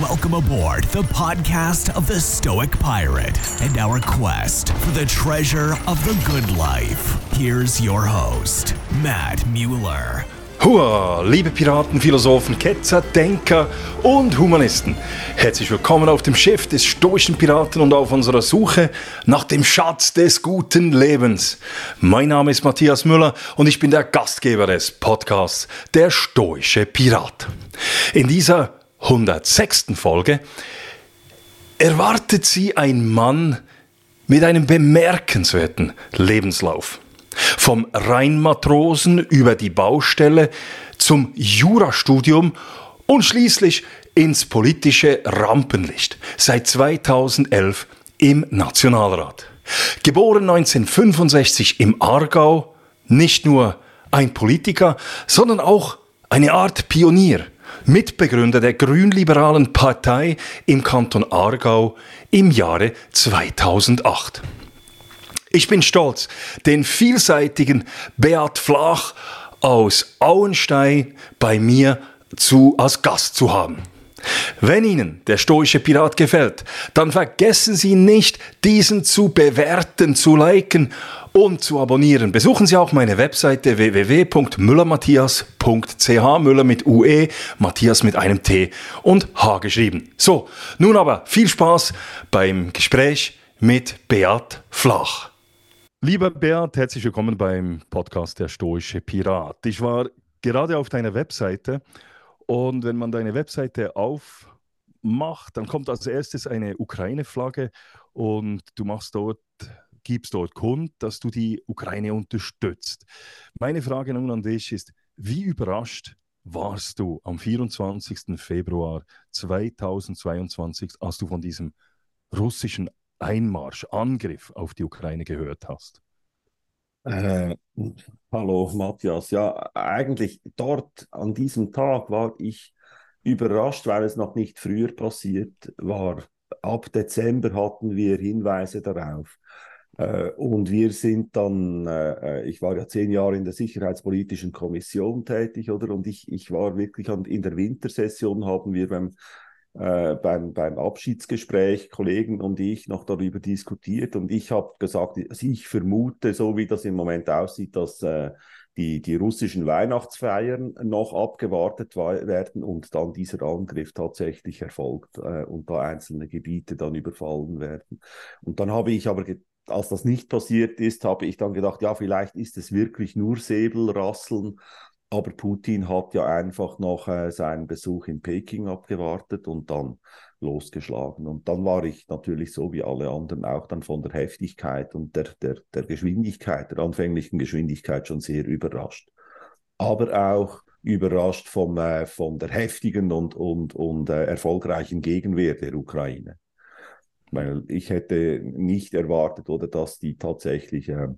Welcome aboard the podcast of the Stoic Pirate and our quest for the treasure of the good life. Here's your host, Matt Mueller. Hua, liebe Piraten, Philosophen, Ketzer, Denker und Humanisten. Herzlich willkommen auf dem Schiff des stoischen Piraten und auf unserer Suche nach dem Schatz des guten Lebens. Mein Name ist Matthias Müller und ich bin der Gastgeber des Podcasts Der stoische Pirat. In dieser 106. Folge erwartet Sie ein Mann mit einem bemerkenswerten Lebenslauf. Vom Rheinmatrosen über die Baustelle zum Jurastudium und schließlich ins politische Rampenlicht. Seit 2011 im Nationalrat. Geboren 1965 im Aargau, nicht nur ein Politiker, sondern auch eine Art Pionier, Mitbegründer der grünliberalen Partei im Kanton Aargau im Jahre 2008. Ich bin stolz, den vielseitigen Beat Flach aus Auenstein bei mir zu, als Gast zu haben. Wenn Ihnen der stoische Pirat gefällt, dann vergessen Sie nicht, diesen zu bewerten, zu liken und zu abonnieren. Besuchen Sie auch meine Webseite www.müllermatthias.ch, Müller mit UE, Matthias mit einem T und H geschrieben. So, nun aber viel Spaß beim Gespräch mit Beat Flach. Lieber Beat, herzlich willkommen beim Podcast Der Stoische Pirat. Ich war gerade auf deiner Webseite und wenn man deine Webseite aufmacht, dann kommt als erstes eine Ukraine-Flagge und du machst dort, gibst dort kund, dass du die Ukraine unterstützt. Meine Frage nun an dich ist, wie überrascht warst du am 24. Februar 2022, als du von diesem russischen Einmarsch, Angriff auf die Ukraine gehört hast? Äh, hallo Matthias, ja, eigentlich dort an diesem Tag war ich überrascht, weil es noch nicht früher passiert war. Ab Dezember hatten wir Hinweise darauf. Äh, und wir sind dann, äh, ich war ja zehn Jahre in der Sicherheitspolitischen Kommission tätig, oder? Und ich, ich war wirklich an, in der Wintersession haben wir beim äh, beim, beim Abschiedsgespräch Kollegen und ich noch darüber diskutiert und ich habe gesagt, also ich vermute, so wie das im Moment aussieht, dass äh, die, die russischen Weihnachtsfeiern noch abgewartet werden und dann dieser Angriff tatsächlich erfolgt äh, und da einzelne Gebiete dann überfallen werden. Und dann habe ich aber als das nicht passiert ist, habe ich dann gedacht, ja, vielleicht ist es wirklich nur Säbelrasseln aber Putin hat ja einfach noch äh, seinen Besuch in Peking abgewartet und dann losgeschlagen. Und dann war ich natürlich so wie alle anderen auch dann von der Heftigkeit und der, der, der Geschwindigkeit, der anfänglichen Geschwindigkeit schon sehr überrascht. Aber auch überrascht vom, äh, von der heftigen und, und, und äh, erfolgreichen Gegenwehr der Ukraine. Weil ich hätte nicht erwartet, oder dass die tatsächlich äh,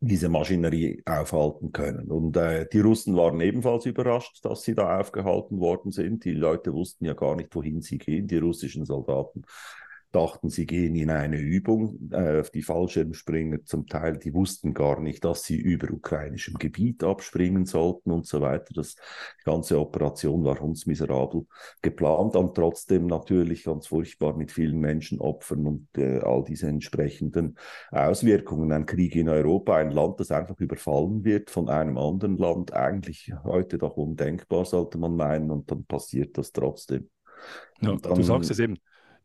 diese Maschinerie aufhalten können. Und äh, die Russen waren ebenfalls überrascht, dass sie da aufgehalten worden sind. Die Leute wussten ja gar nicht, wohin sie gehen, die russischen Soldaten dachten, sie gehen in eine Übung. Äh, die Fallschirmspringer zum Teil, die wussten gar nicht, dass sie über ukrainischem Gebiet abspringen sollten und so weiter. Das, die ganze Operation war hundsmiserabel geplant und trotzdem natürlich ganz furchtbar mit vielen Menschenopfern und äh, all diese entsprechenden Auswirkungen. Ein Krieg in Europa, ein Land, das einfach überfallen wird von einem anderen Land, eigentlich heute doch undenkbar, sollte man meinen, und dann passiert das trotzdem. Ja, dann, du sagst es eben,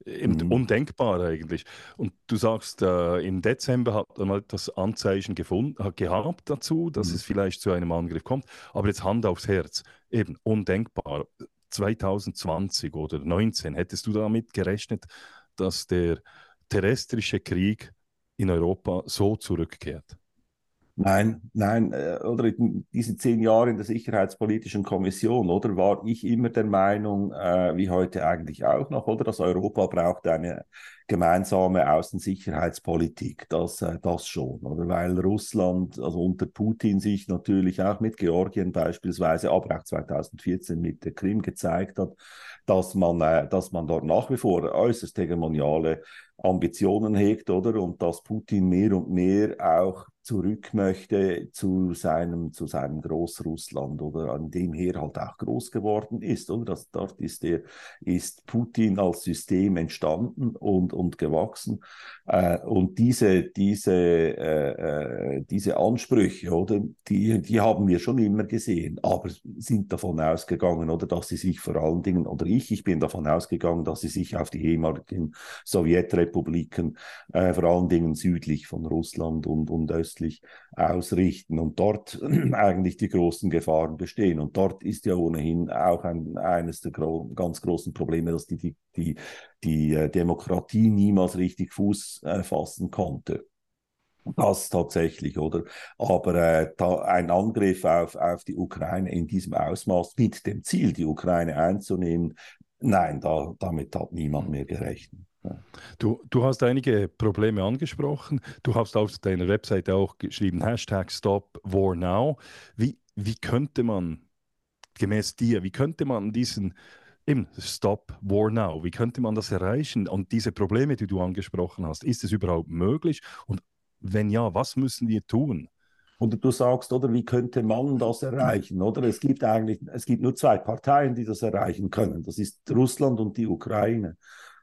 Mhm. Undenkbar eigentlich. Und du sagst, äh, im Dezember hat man das Anzeichen gefunden, hat gehabt dazu, dass mhm. es vielleicht zu einem Angriff kommt. Aber jetzt Hand aufs Herz, eben undenkbar. 2020 oder 2019, hättest du damit gerechnet, dass der terrestrische Krieg in Europa so zurückkehrt? Nein, nein, äh, oder in diesen zehn Jahren in der Sicherheitspolitischen Kommission, oder? War ich immer der Meinung, äh, wie heute eigentlich auch noch, oder, dass Europa braucht eine gemeinsame Außensicherheitspolitik, das, äh, das schon, oder? Weil Russland, also unter Putin sich natürlich auch mit Georgien beispielsweise, aber auch 2014 mit der Krim gezeigt hat, dass man, äh, dass man dort nach wie vor äußerst hegemoniale Ambitionen hegt, oder? Und dass Putin mehr und mehr auch zurück möchte zu seinem, zu seinem Großrussland oder an dem er halt auch groß geworden ist. Oder? Das, dort ist, der, ist Putin als System entstanden und, und gewachsen. Äh, und diese, diese, äh, äh, diese Ansprüche, oder, die, die haben wir schon immer gesehen, aber sind davon ausgegangen, oder dass sie sich vor allen Dingen, oder ich, ich bin davon ausgegangen, dass sie sich auf die ehemaligen Sowjetrepubliken, äh, vor allen Dingen südlich von Russland und, und östlich ausrichten und dort eigentlich die großen Gefahren bestehen. Und dort ist ja ohnehin auch ein, eines der gro ganz großen Probleme, dass die, die, die, die äh, Demokratie niemals richtig Fuß äh, fassen konnte. Das tatsächlich, oder? Aber äh, ein Angriff auf, auf die Ukraine in diesem Ausmaß mit dem Ziel, die Ukraine einzunehmen, nein, da, damit hat niemand mehr gerechnet. Du, du hast einige Probleme angesprochen. Du hast auf deiner Webseite auch geschrieben, Hashtag Stop War Now. Wie, wie könnte man, gemäß dir, wie könnte man diesen eben Stop War Now, wie könnte man das erreichen? Und diese Probleme, die du angesprochen hast, ist es überhaupt möglich? Und wenn ja, was müssen wir tun? Oder du sagst, oder wie könnte man das erreichen? Oder es gibt eigentlich, es gibt nur zwei Parteien, die das erreichen können. Das ist Russland und die Ukraine.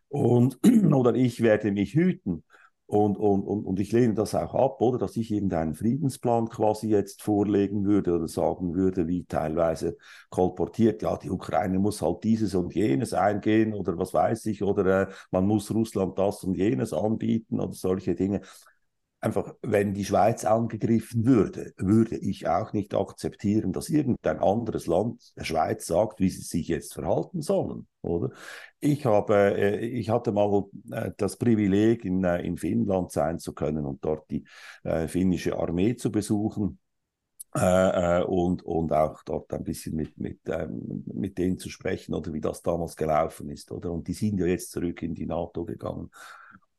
Und, oder ich werde mich hüten. Und, und, und, und ich lehne das auch ab, oder dass ich irgendeinen Friedensplan quasi jetzt vorlegen würde oder sagen würde, wie teilweise kolportiert, ja, die Ukraine muss halt dieses und jenes eingehen oder was weiß ich, oder äh, man muss Russland das und jenes anbieten oder solche Dinge einfach, wenn die Schweiz angegriffen würde, würde ich auch nicht akzeptieren, dass irgendein anderes Land der Schweiz sagt, wie sie sich jetzt verhalten sollen, oder? Ich habe, äh, ich hatte mal äh, das Privileg, in, äh, in Finnland sein zu können und dort die finnische Armee zu besuchen. Äh, und, und auch dort ein bisschen mit, mit, ähm, mit denen zu sprechen oder wie das damals gelaufen ist, oder? Und die sind ja jetzt zurück in die NATO gegangen.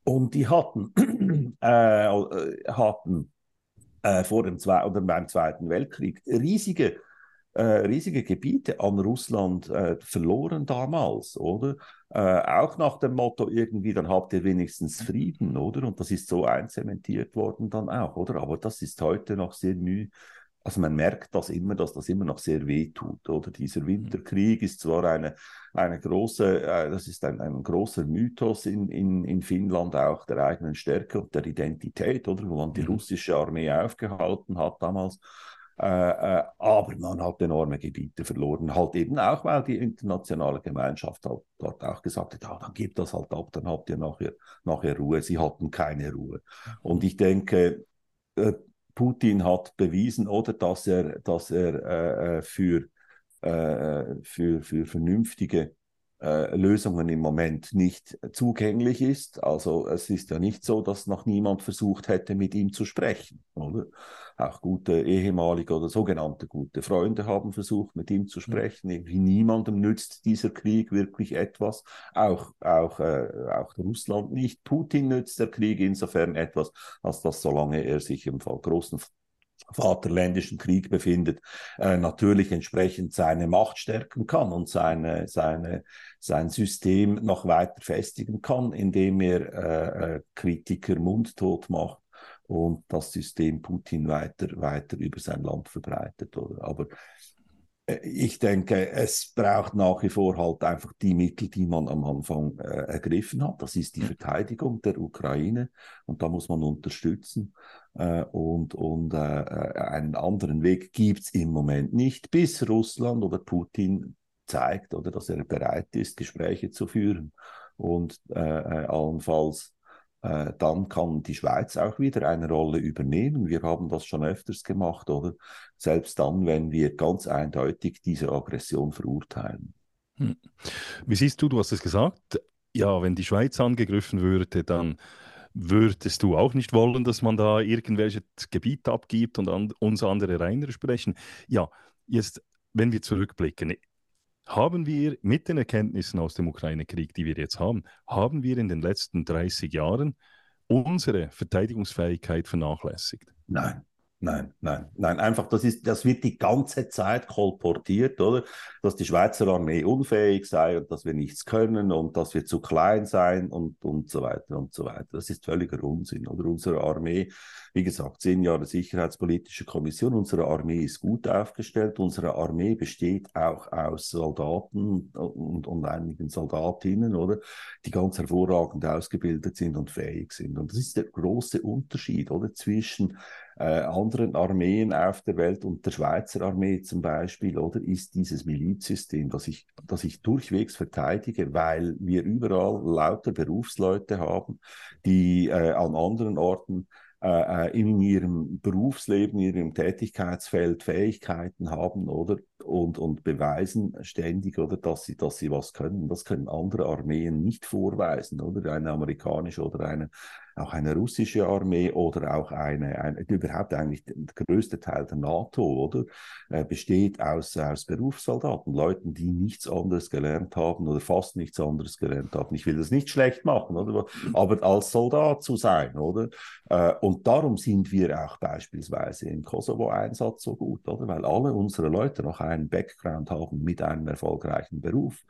Und die hatten, äh, äh, hatten äh, vor dem Zwei oder beim Zweiten Weltkrieg riesige, äh, riesige Gebiete an Russland äh, verloren damals, oder? Äh, auch nach dem Motto irgendwie, dann habt ihr wenigstens Frieden, oder? Und das ist so einzementiert worden dann auch, oder? Aber das ist heute noch sehr müh also man merkt das immer, dass das immer noch sehr weh tut. Oder dieser Winterkrieg ist zwar eine, eine große, äh, das ist ein, ein großer Mythos in, in, in Finnland auch der eigenen Stärke und der Identität, oder wo man die mhm. russische Armee aufgehalten hat damals. Äh, äh, aber man hat enorme Gebiete verloren, halt eben auch, weil die internationale Gemeinschaft halt dort auch gesagt hat, ja, dann gebt das halt ab, dann habt ihr nachher, nachher Ruhe. Sie hatten keine Ruhe. Und ich denke, äh, Putin hat bewiesen, oder dass er, dass er äh, äh für, äh, für, für vernünftige äh, Lösungen im Moment nicht zugänglich ist. Also es ist ja nicht so, dass noch niemand versucht hätte, mit ihm zu sprechen. Oder? Auch gute ehemalige oder sogenannte gute Freunde haben versucht, mit ihm zu sprechen. Irgendwie niemandem nützt dieser Krieg wirklich etwas. Auch, auch, äh, auch Russland nicht. Putin nützt der Krieg insofern etwas, als dass solange er sich im Fall großen Vaterländischen Krieg befindet, äh, natürlich entsprechend seine Macht stärken kann und seine, seine, sein System noch weiter festigen kann, indem er äh, äh, Kritiker mundtot macht und das System Putin weiter, weiter über sein Land verbreitet. Oder? Aber ich denke, es braucht nach wie vor halt einfach die Mittel, die man am Anfang äh, ergriffen hat. Das ist die Verteidigung der Ukraine und da muss man unterstützen. Äh, und und äh, äh einen anderen Weg gibt es im Moment nicht, bis Russland oder Putin zeigt oder dass er bereit ist, Gespräche zu führen und äh, äh allenfalls äh, dann kann die Schweiz auch wieder eine Rolle übernehmen. Wir haben das schon öfters gemacht, oder? Selbst dann, wenn wir ganz eindeutig diese Aggression verurteilen. Hm. Wie siehst du, du hast es gesagt, ja, wenn die Schweiz angegriffen würde, dann würdest du auch nicht wollen, dass man da irgendwelches Gebiet abgibt und an, uns andere sprechen. Ja, jetzt, wenn wir zurückblicken, haben wir mit den Erkenntnissen aus dem Ukraine-Krieg, die wir jetzt haben, haben wir in den letzten 30 Jahren unsere Verteidigungsfähigkeit vernachlässigt? Nein. Nein, nein, nein, einfach, das ist, das wird die ganze Zeit kolportiert, oder? Dass die Schweizer Armee unfähig sei und dass wir nichts können und dass wir zu klein seien und, und so weiter und so weiter. Das ist völliger Unsinn, oder? Unsere Armee, wie gesagt, zehn Jahre Sicherheitspolitische Kommission, unsere Armee ist gut aufgestellt, unsere Armee besteht auch aus Soldaten und, und einigen Soldatinnen, oder? Die ganz hervorragend ausgebildet sind und fähig sind. Und das ist der große Unterschied, oder? Zwischen äh, anderen Armeen auf der Welt und der Schweizer Armee zum Beispiel, oder ist dieses Milizsystem, das ich, das ich durchwegs verteidige, weil wir überall lauter Berufsleute haben, die äh, an anderen Orten äh, äh in ihrem Berufsleben, in ihrem Tätigkeitsfeld Fähigkeiten haben, oder? Und, und beweisen ständig, oder, dass sie, dass sie was können. Das können andere Armeen nicht vorweisen, oder? Eine amerikanische oder eine auch eine russische Armee oder auch eine, eine überhaupt eigentlich der größte Teil der NATO, oder, äh, besteht aus, aus Berufssoldaten, Leuten, die nichts anderes gelernt haben oder fast nichts anderes gelernt haben. Ich will das nicht schlecht machen, oder, aber als Soldat zu sein, oder? Äh, und darum sind wir auch beispielsweise im Kosovo-Einsatz so gut, oder? Weil alle unsere Leute noch einen Background haben mit einem erfolgreichen Beruf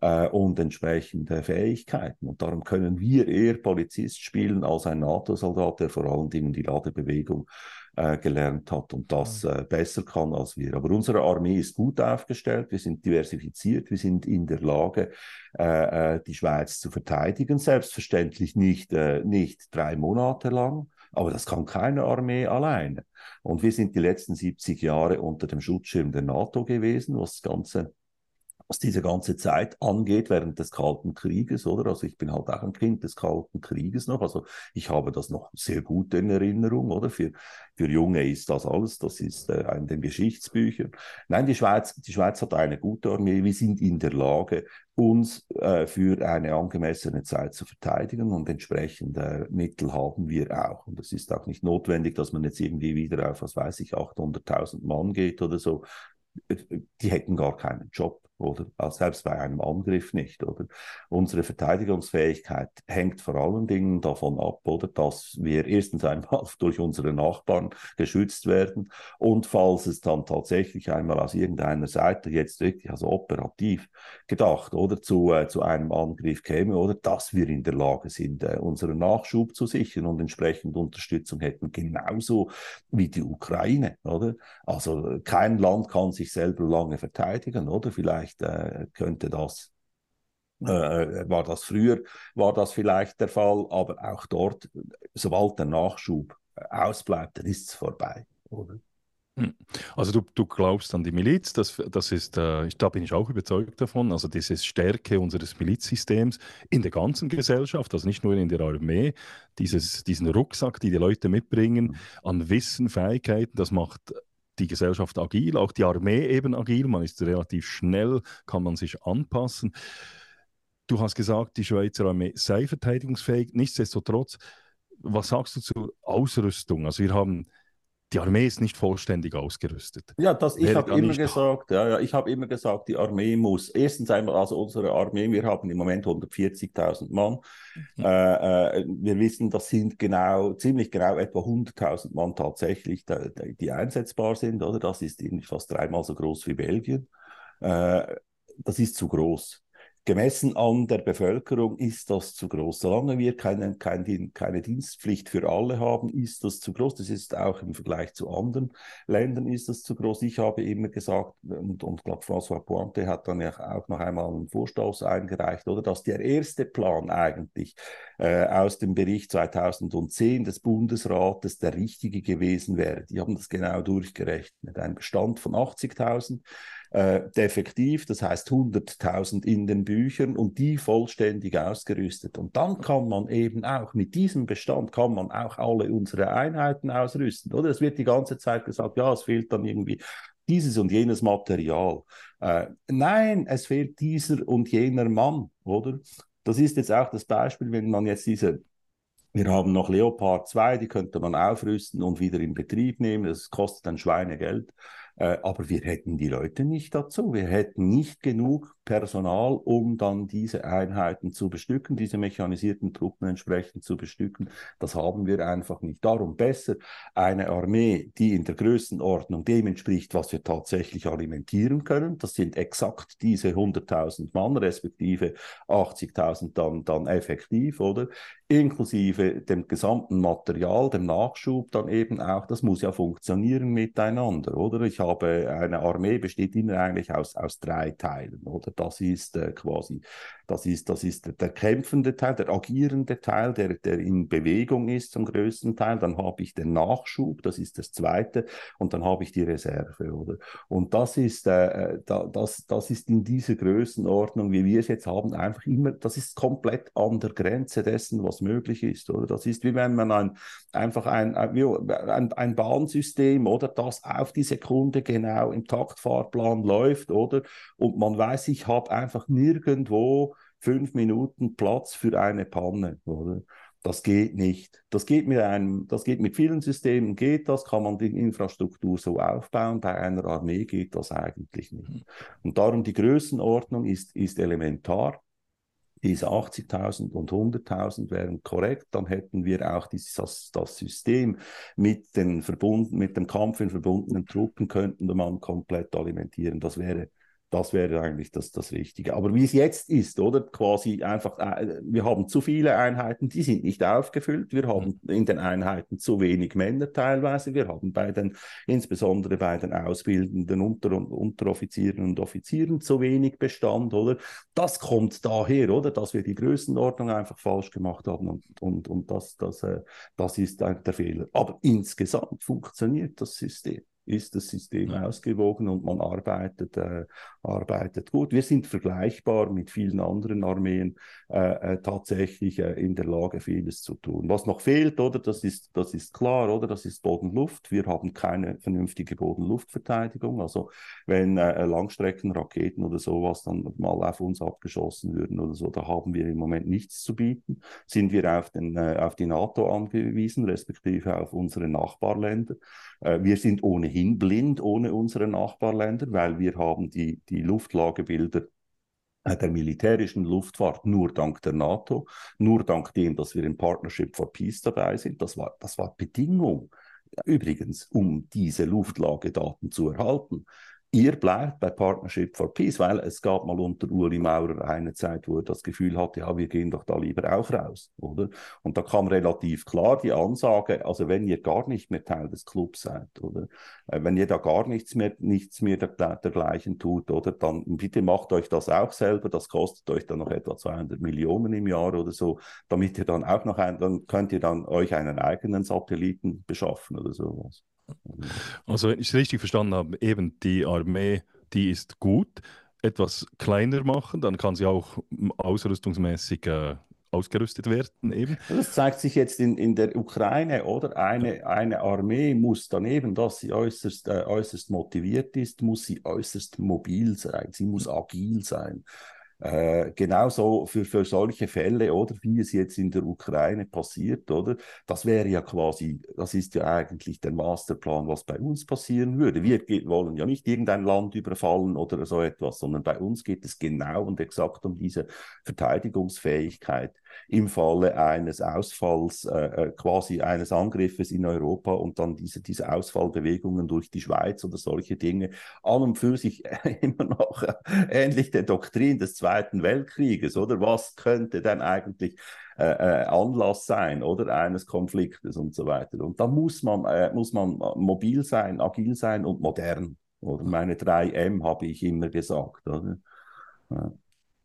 äh, und entsprechende Fähigkeiten. Und darum können wir eher Polizist spielen als als ein NATO-Soldat, der vor allen Dingen die Ladebewegung äh, gelernt hat und das äh, besser kann als wir. Aber unsere Armee ist gut aufgestellt, wir sind diversifiziert, wir sind in der Lage, äh, äh die Schweiz zu verteidigen. Selbstverständlich nicht, äh, nicht drei Monate lang, aber das kann keine Armee alleine. Und wir sind die letzten 70 Jahre unter dem Schutzschirm der NATO gewesen, was das Ganze was diese ganze Zeit angeht während des Kalten Krieges, oder? Also ich bin halt auch ein Kind des Kalten Krieges noch. Also ich habe das noch sehr gut in Erinnerung, oder? Für, für Junge ist das alles, das ist äh, in den Geschichtsbüchern. Nein, die Schweiz, die Schweiz hat eine gute Armee. Wir sind in der Lage, uns äh, für eine angemessene Zeit zu verteidigen und entsprechende Mittel haben wir auch. Und es ist auch nicht notwendig, dass man jetzt irgendwie wieder auf, was weiß ich, 800.000 Mann geht oder so. Äh, die hätten gar keinen Job oder selbst bei einem Angriff nicht, oder? Unsere Verteidigungsfähigkeit hängt vor allen Dingen davon ab, oder, dass wir erstens einmal durch unsere Nachbarn geschützt werden und falls es dann tatsächlich einmal aus irgendeiner Seite jetzt wirklich also operativ gedacht oder zu, äh, zu einem Angriff käme, oder dass wir in der Lage sind, äh, unseren Nachschub zu sichern und entsprechend Unterstützung hätten, genauso wie die Ukraine, oder? Also kein Land kann sich selber lange verteidigen, oder? Vielleicht vielleicht äh, könnte das äh, war das früher, war das vielleicht der Fall, aber auch dort, sobald der Nachschub äh, ausbleibt, dann ist es vorbei, oder? Hm. Also du, du glaubst an die Miliz, das, das ist, äh, da bin ich auch überzeugt davon, also diese Stärke unseres Milizsystems in der ganzen Gesellschaft, also nicht nur in der Armee, dieses, diesen Rucksack, die die Leute mitbringen, mhm. an Wissen, Fähigkeiten, das macht die Gesellschaft agil, auch die Armee eben agil. Man ist relativ schnell, kann man sich anpassen. Du hast gesagt, die Schweizer Armee sei verteidigungsfähig. Nichtsdestotrotz, was sagst du zur Ausrüstung? Also wir haben die Armee ist nicht vollständig ausgerüstet. Ja, das, ich habe immer gesagt, ja, ja, ich habe immer gesagt, die Armee muss erstens einmal, also unsere Armee, wir haben im Moment 140.000 Mann. Mhm. Äh, äh, wir wissen, das sind genau, ziemlich genau etwa 100.000 Mann tatsächlich, die, die, einsetzbar sind, oder? Das ist fast dreimal so groß wie Belgien. Äh, das ist zu groß gemessen an der Bevölkerung ist das zu groß. Solange wir keine, keine, keine Dienstpflicht für alle haben, ist das zu groß. Das ist auch im Vergleich zu anderen Ländern ist das zu groß. Ich habe immer gesagt, und, und glaube, François Pointe hat dann ja auch noch einmal einen Vorstoß eingereicht, oder, dass der erste Plan eigentlich äh, aus dem Bericht 2010 des Bundesrates der richtige gewesen wäre. Die haben das genau durchgerechnet. Ein Bestand von 80.000 äh, defektiv, das heißt 100.000 in den Büchern und die vollständig ausgerüstet. Und dann kann man eben auch mit diesem Bestand kann man auch alle unsere Einheiten ausrüsten, oder? Es wird die ganze Zeit gesagt, ja, es fehlt dann irgendwie dieses und jenes Material. Äh, nein, es fehlt dieser und jener Mann, oder? Das ist jetzt auch das Beispiel, wenn man jetzt diese wir haben noch Leopard 2, die könnte man aufrüsten und wieder in Betrieb nehmen. Das kostet ein Schweinegeld. Äh, aber wir hätten die Leute nicht dazu. Wir hätten nicht genug Personal, um dann diese Einheiten zu bestücken, diese mechanisierten Truppen entsprechend zu bestücken. Das haben wir einfach nicht. Darum besser eine Armee, die in der Größenordnung dem entspricht, was wir tatsächlich alimentieren können. Das sind exakt diese 100.000 Mann, respektive 80.000 dann, dann effektiv, oder? Inklusive dem gesamten Material, dem Nachschub dann eben auch. Das muss ja funktionieren miteinander, oder? Ich habe eine Armee besteht immer eigentlich aus, aus drei Teilen, oder? Das ist äh, quasi, das ist, das ist der kämpfende Teil, der agierende Teil, der, der in Bewegung ist zum größten Teil. Dann habe ich den Nachschub, das ist das zweite, und dann habe ich die Reserve, oder? Und das ist, äh, äh da, das, das ist in dieser Größenordnung, wie wir es jetzt haben, einfach immer, das ist komplett an der Grenze dessen, was möglich ist, oder? Das ist wie wenn man ein, einfach ein, ein, ein Bahnsystem, oder? Das auf die Sekunde genau im Taktfahrplan läuft, oder? Und man weiß, ich habe einfach nirgendwo fünf Minuten Platz für eine Panne, oder? Das geht nicht. Das geht mit einem, das geht mit vielen Systemen, geht das, kann man die Infrastruktur so aufbauen. Bei einer Armee geht das eigentlich nicht. Und darum die Größenordnung ist, ist elementar. Diese 80.000 und 100.000 wären korrekt, dann hätten wir auch dieses, das, das System mit, den verbunden, mit dem Kampf in verbundenen Truppen, könnten man komplett alimentieren. Das wäre das wäre eigentlich das, das Richtige. Aber wie es jetzt ist, oder? Quasi einfach, äh, wir haben zu viele Einheiten, die sind nicht aufgefüllt. Wir haben mhm. in den Einheiten zu wenig Männer teilweise. Wir haben bei den, insbesondere bei den ausbildenden Unter- und Unteroffizieren und Offizieren zu wenig Bestand, oder? Das kommt daher, oder? Dass wir die Größenordnung einfach falsch gemacht haben und, und, und das, das, äh, das ist der Fehler. Aber insgesamt funktioniert das System ist das System ja. ausgewogen und man arbeitet, äh, arbeitet gut. Wir sind vergleichbar mit vielen anderen Armeen äh, äh, tatsächlich äh, in der Lage, vieles zu tun. Was noch fehlt, oder, das ist, das ist klar, oder, das ist Bodenluft. Wir haben keine vernünftige Bodenluftverteidigung. Also wenn äh, Langstreckenraketen oder sowas dann mal auf uns abgeschossen würden oder so, da haben wir im Moment nichts zu bieten. Sind wir auf, den, auf die NATO angewiesen, respektive auf unsere Nachbarländer. Wir sind ohnehin blind ohne unsere Nachbarländer, weil wir haben die, die Luftlagebilder äh, der militärischen Luftfahrt nur dank der NATO, nur dank dem, dass wir im Partnership for Peace dabei sind. Das war, das war Bedingung übrigens, um diese Luftlagedaten zu erhalten. Ihr bleibt bei Partnership for Peace, weil es gab mal unter Uli Maurer eine Zeit, wo er das Gefühl hatte, ja, wir gehen doch da lieber auch raus, oder? Und da kam relativ klar die Ansage, also wenn ihr gar nicht mehr Teil des Clubs seid, oder? Äh, wenn ihr da gar nichts mehr, nichts mehr der, dergleichen tut, oder? Dann bitte macht euch das auch selber, das kostet euch dann noch etwa 200 Millionen im Jahr oder so, damit ihr dann auch noch ein, dann könnt ihr dann euch einen eigenen Satelliten beschaffen oder sowas. Also, wenn ich es richtig verstanden habe, eben die Armee, die ist gut, etwas kleiner machen, dann kann sie auch ausrüstungsmäßig äh, ausgerüstet werden eben. Das zeigt sich jetzt in, in der Ukraine, oder? Eine, eine Armee muss daneben, dass sie äußerst, äh, äußerst motiviert ist, muss sie äußerst mobil sein, sie muss agil sein. Äh, genauso für, für solche Fälle, oder wie es jetzt in der Ukraine passiert, oder? Das wäre ja quasi, das ist ja eigentlich der Masterplan, was bei uns passieren würde. Wir wollen ja nicht irgendein Land überfallen oder so etwas, sondern bei uns geht es genau und exakt um diese Verteidigungsfähigkeit im Falle eines Ausfalls, äh, äh, quasi eines Angriffes in Europa und dann diese, diese Ausfallbewegungen durch die Schweiz oder solche Dinge, an und für sich immer noch ähnlich der Doktrin des Zweiten Weltkrieges, oder? Was könnte denn eigentlich äh, äh, Anlass sein, oder? Eines Konfliktes und so weiter. Und da muss man, äh, muss man mobil sein, agil sein und modern. Oder meine drei M habe ich immer gesagt, oder? Ja.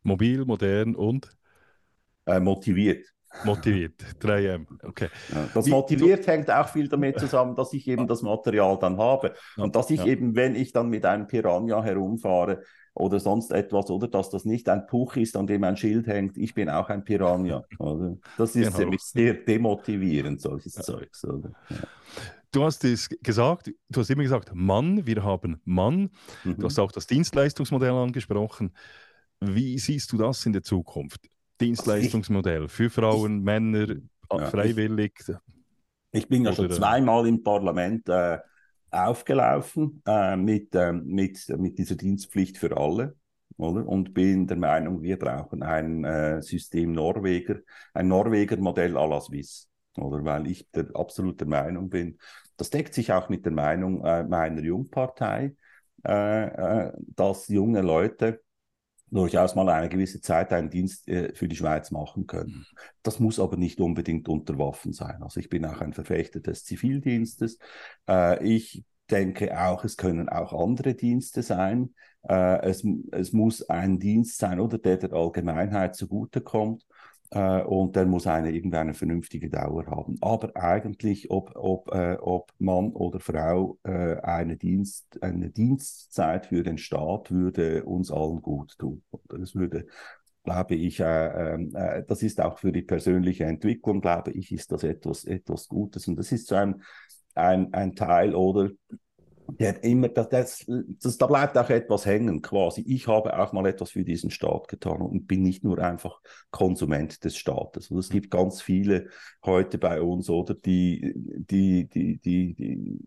Mobil, modern und? Äh, motiviert. Motiviert, 3M, okay. Ja, das motiviert hängt auch viel damit zusammen, dass ich eben das Material dann habe und dass ich ja. eben, wenn ich dann mit einem Piranha herumfahre oder sonst etwas, oder dass das nicht ein Puch ist, an dem ein Schild hängt, ich bin auch ein Piranha. Oder? Das ist genau. sehr demotivierend, solches ja. Zeugs. Oder? Du hast es gesagt, du hast immer gesagt, Mann, wir haben Mann. Mhm. Du hast auch das Dienstleistungsmodell angesprochen. Wie siehst du das in der Zukunft? Dienstleistungsmodell für Frauen, ich, Männer, ja, freiwillig. Ich, ich, bin ja schon zweimal im Parlament äh, aufgelaufen äh, mit, äh, mit, mit dieser Dienstpflicht für alle. oder? Und bin der Meinung, wir brauchen ein äh, System Norweger, ein Norweger Modell à la Swiss, oder? Weil ich der absolute Meinung bin, das deckt sich auch mit der Meinung äh, meiner Jungpartei, äh, äh, dass junge Leute durchaus mal eine gewisse Zeit einen Dienst äh, für die Schweiz machen können. Das muss aber nicht unbedingt unter Waffen sein. Also ich bin auch ein Verfechter des Zivildienstes. Äh, ich denke auch, es können auch andere Dienste sein. Äh, es, es muss ein Dienst sein, oder der der Allgemeinheit zugutekommt äh, und der muss eine irgendeine vernünftige Dauer haben. Aber eigentlich, ob, ob, äh, ob Mann oder Frau äh, eine, Dienst, eine Dienstzeit für den Staat würde uns allen gut tun. Das würde glaube ich, äh, ähm, äh, das ist auch für die persönliche Entwicklung, glaube ich, ist das etwas, etwas Gutes. Und das ist so ein, ein, ein Teil, oder der immer, das, das, das, da bleibt auch etwas hängen quasi. Ich habe auch mal etwas für diesen Staat getan und bin nicht nur einfach Konsument des Staates. Und es gibt ganz viele heute bei uns, oder die, die, die, die, die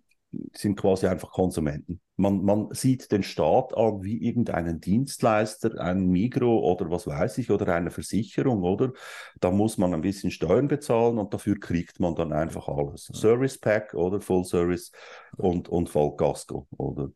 sind quasi einfach Konsumenten. Man, man sieht den Staat an wie irgendeinen Dienstleister, ein Migro oder was weiß ich, oder eine Versicherung, oder? Da muss man ein bisschen Steuern bezahlen und dafür kriegt man dann einfach alles. Service Pack oder Full Service und, und Vollkasko, oder?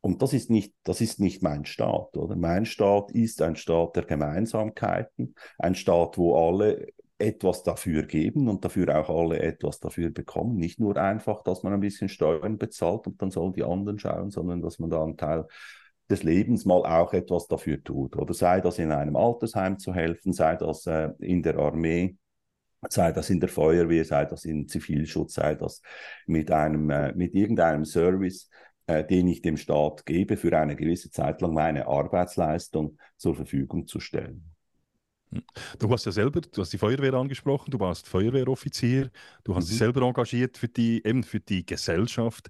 Und das ist nicht, das ist nicht mein Staat, oder? Mein Staat ist ein Staat der Gemeinsamkeiten, ein Staat, wo alle etwas dafür geben und dafür auch alle etwas dafür bekommen. Nicht nur einfach, dass man ein bisschen Steuern bezahlt und dann sollen die anderen schauen, sondern dass man da einen Teil des Lebens mal auch etwas dafür tut. Oder sei das in einem Altersheim zu helfen, sei das äh, in der Armee, sei das in der Feuerwehr, sei das im Zivilschutz, sei das mit einem, äh, mit irgendeinem Service, äh, den ich dem Staat gebe, für eine gewisse Zeit lang meine Arbeitsleistung zur Verfügung zu stellen. Du hast ja selber, du hast die Feuerwehr angesprochen, du warst Feuerwehroffizier, du hast mhm. dich selber engagiert für die, eben für die Gesellschaft.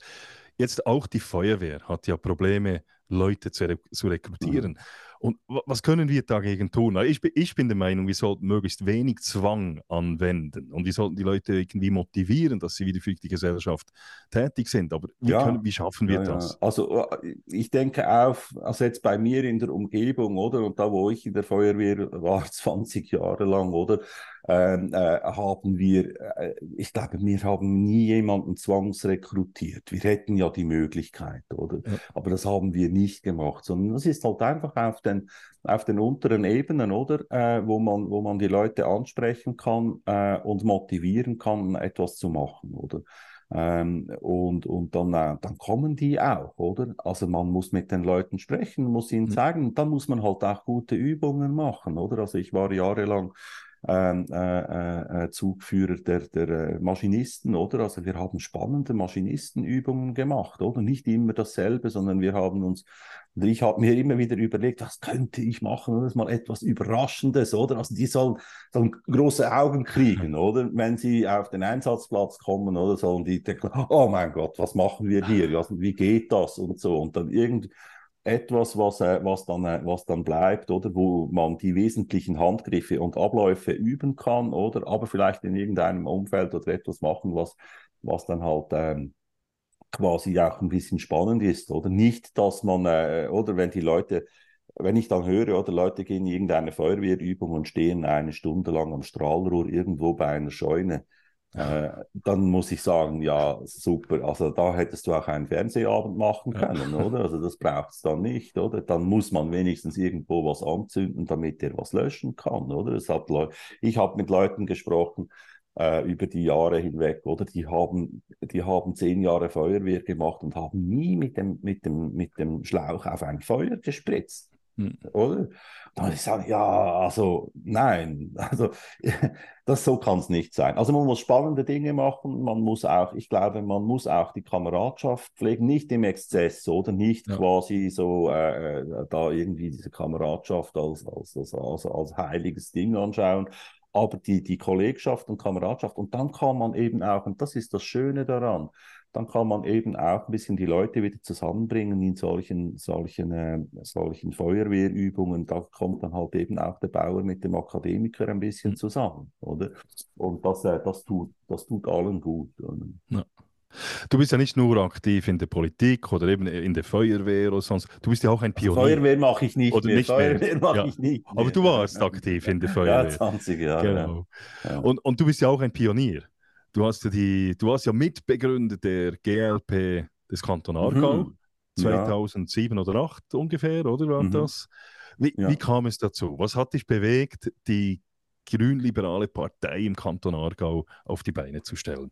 Jetzt auch die Feuerwehr hat ja Probleme, Leute zu, re zu rekrutieren. Mhm. Und was können wir dagegen tun? Ich, ich bin der Meinung, wir sollten möglichst wenig Zwang anwenden und wir sollten die Leute irgendwie motivieren, dass sie wieder für die Gesellschaft tätig sind. Aber wie, ja, können, wie schaffen wir ja, das? Ja. Also äh, ich denke auf, also jetzt bei mir in der Umgebung, oder? Und da, wo ich in der Feuerwehr war, 20 Jahre lang, oder? Ähm, äh, haben wir, äh, ich glaube, wir haben nie jemanden zwangsrekrutiert. Wir hätten ja die Möglichkeit, oder? Aber das haben wir nicht gemacht, sondern das ist halt einfach auf den, auf den unteren Ebenen, oder? Äh, wo, man, wo man die Leute ansprechen kann äh, und motivieren kann, etwas zu machen, oder? Ähm, und und dann, äh, dann kommen die auch, oder? Also man muss mit den Leuten sprechen, muss ihnen mhm. zeigen, dann muss man halt auch gute Übungen machen, oder? Also ich war jahrelang ähm, äh, äh, äh, Zugführer der, der äh, Maschinisten, oder? Also wir haben spannende Maschinistenübungen gemacht, oder? Nicht immer dasselbe, sondern wir haben uns, und ich habe mir immer wieder überlegt, was könnte ich machen, das ist mal etwas Überraschendes, oder? Also die sollen, sollen große Augen kriegen, oder? Wenn sie auf den Einsatzplatz kommen, oder? Sollen die denken, oh mein Gott, was machen wir hier? Wie geht das? Und so. Und dann irgendwie etwas, was, äh, was, dann, äh, was dann bleibt, oder? Wo man die wesentlichen Handgriffe und Abläufe üben kann, oder? Aber vielleicht in irgendeinem Umfeld oder etwas machen, was, was dann halt ähm, quasi auch ein bisschen spannend ist, oder? Nicht, dass man, äh, oder wenn die Leute, wenn ich dann höre, oder Leute gehen in irgendeine Feuerwehrübung und stehen eine Stunde lang am Strahlrohr irgendwo bei einer Scheune, äh, dann muss ich sagen, ja, super. Also da hättest du auch einen Fernsehabend machen können, ja. oder? Also das braucht es dann nicht, oder? Dann muss man wenigstens irgendwo was anzünden, damit er was löschen kann, oder? Es hat ich habe mit Leuten gesprochen äh, über die Jahre hinweg, oder? Die haben, die haben zehn Jahre Feuerwehr gemacht und haben nie mit dem, mit dem, mit dem Schlauch auf ein Feuer gespritzt. Hm. Oder? Da muss ich sagen, ja, also nein, also das so kann es nicht sein. Also man muss spannende Dinge machen, man muss auch, ich glaube, man muss auch die Kameradschaft pflegen, nicht im Exzess oder nicht ja. quasi so äh, äh, da irgendwie diese Kameradschaft als, als, als, als, als heiliges Ding anschauen, aber die, die Kollegschaft und Kameradschaft und dann kann man eben auch, und das ist das Schöne daran, dann kann man eben auch ein bisschen die Leute wieder zusammenbringen in solchen, solchen, äh, solchen Feuerwehrübungen. Da kommt dann halt eben auch der Bauer mit dem Akademiker ein bisschen mhm. zusammen, oder? Und das, äh, das, tut, das tut allen gut. Ja. Du bist ja nicht nur aktiv in der Politik oder eben in der Feuerwehr oder sonst. Du bist ja auch ein also Pionier. Feuerwehr mache ich nicht oder mehr. Nicht Feuerwehr mache ja. ich nicht mehr. Aber du warst aktiv in der Feuerwehr. Ja, 20 Jahre. Genau. Ja. Und, und du bist ja auch ein Pionier. Du hast ja, die, du hast ja Mitbegründer der GLP des Kanton Aargau. Mhm. 2007 ja. oder 2008 ungefähr, oder war mhm. das? Wie, ja. wie, kam es dazu? Was hat dich bewegt, die grünliberale Partei im Kanton Aargau auf die Beine zu stellen?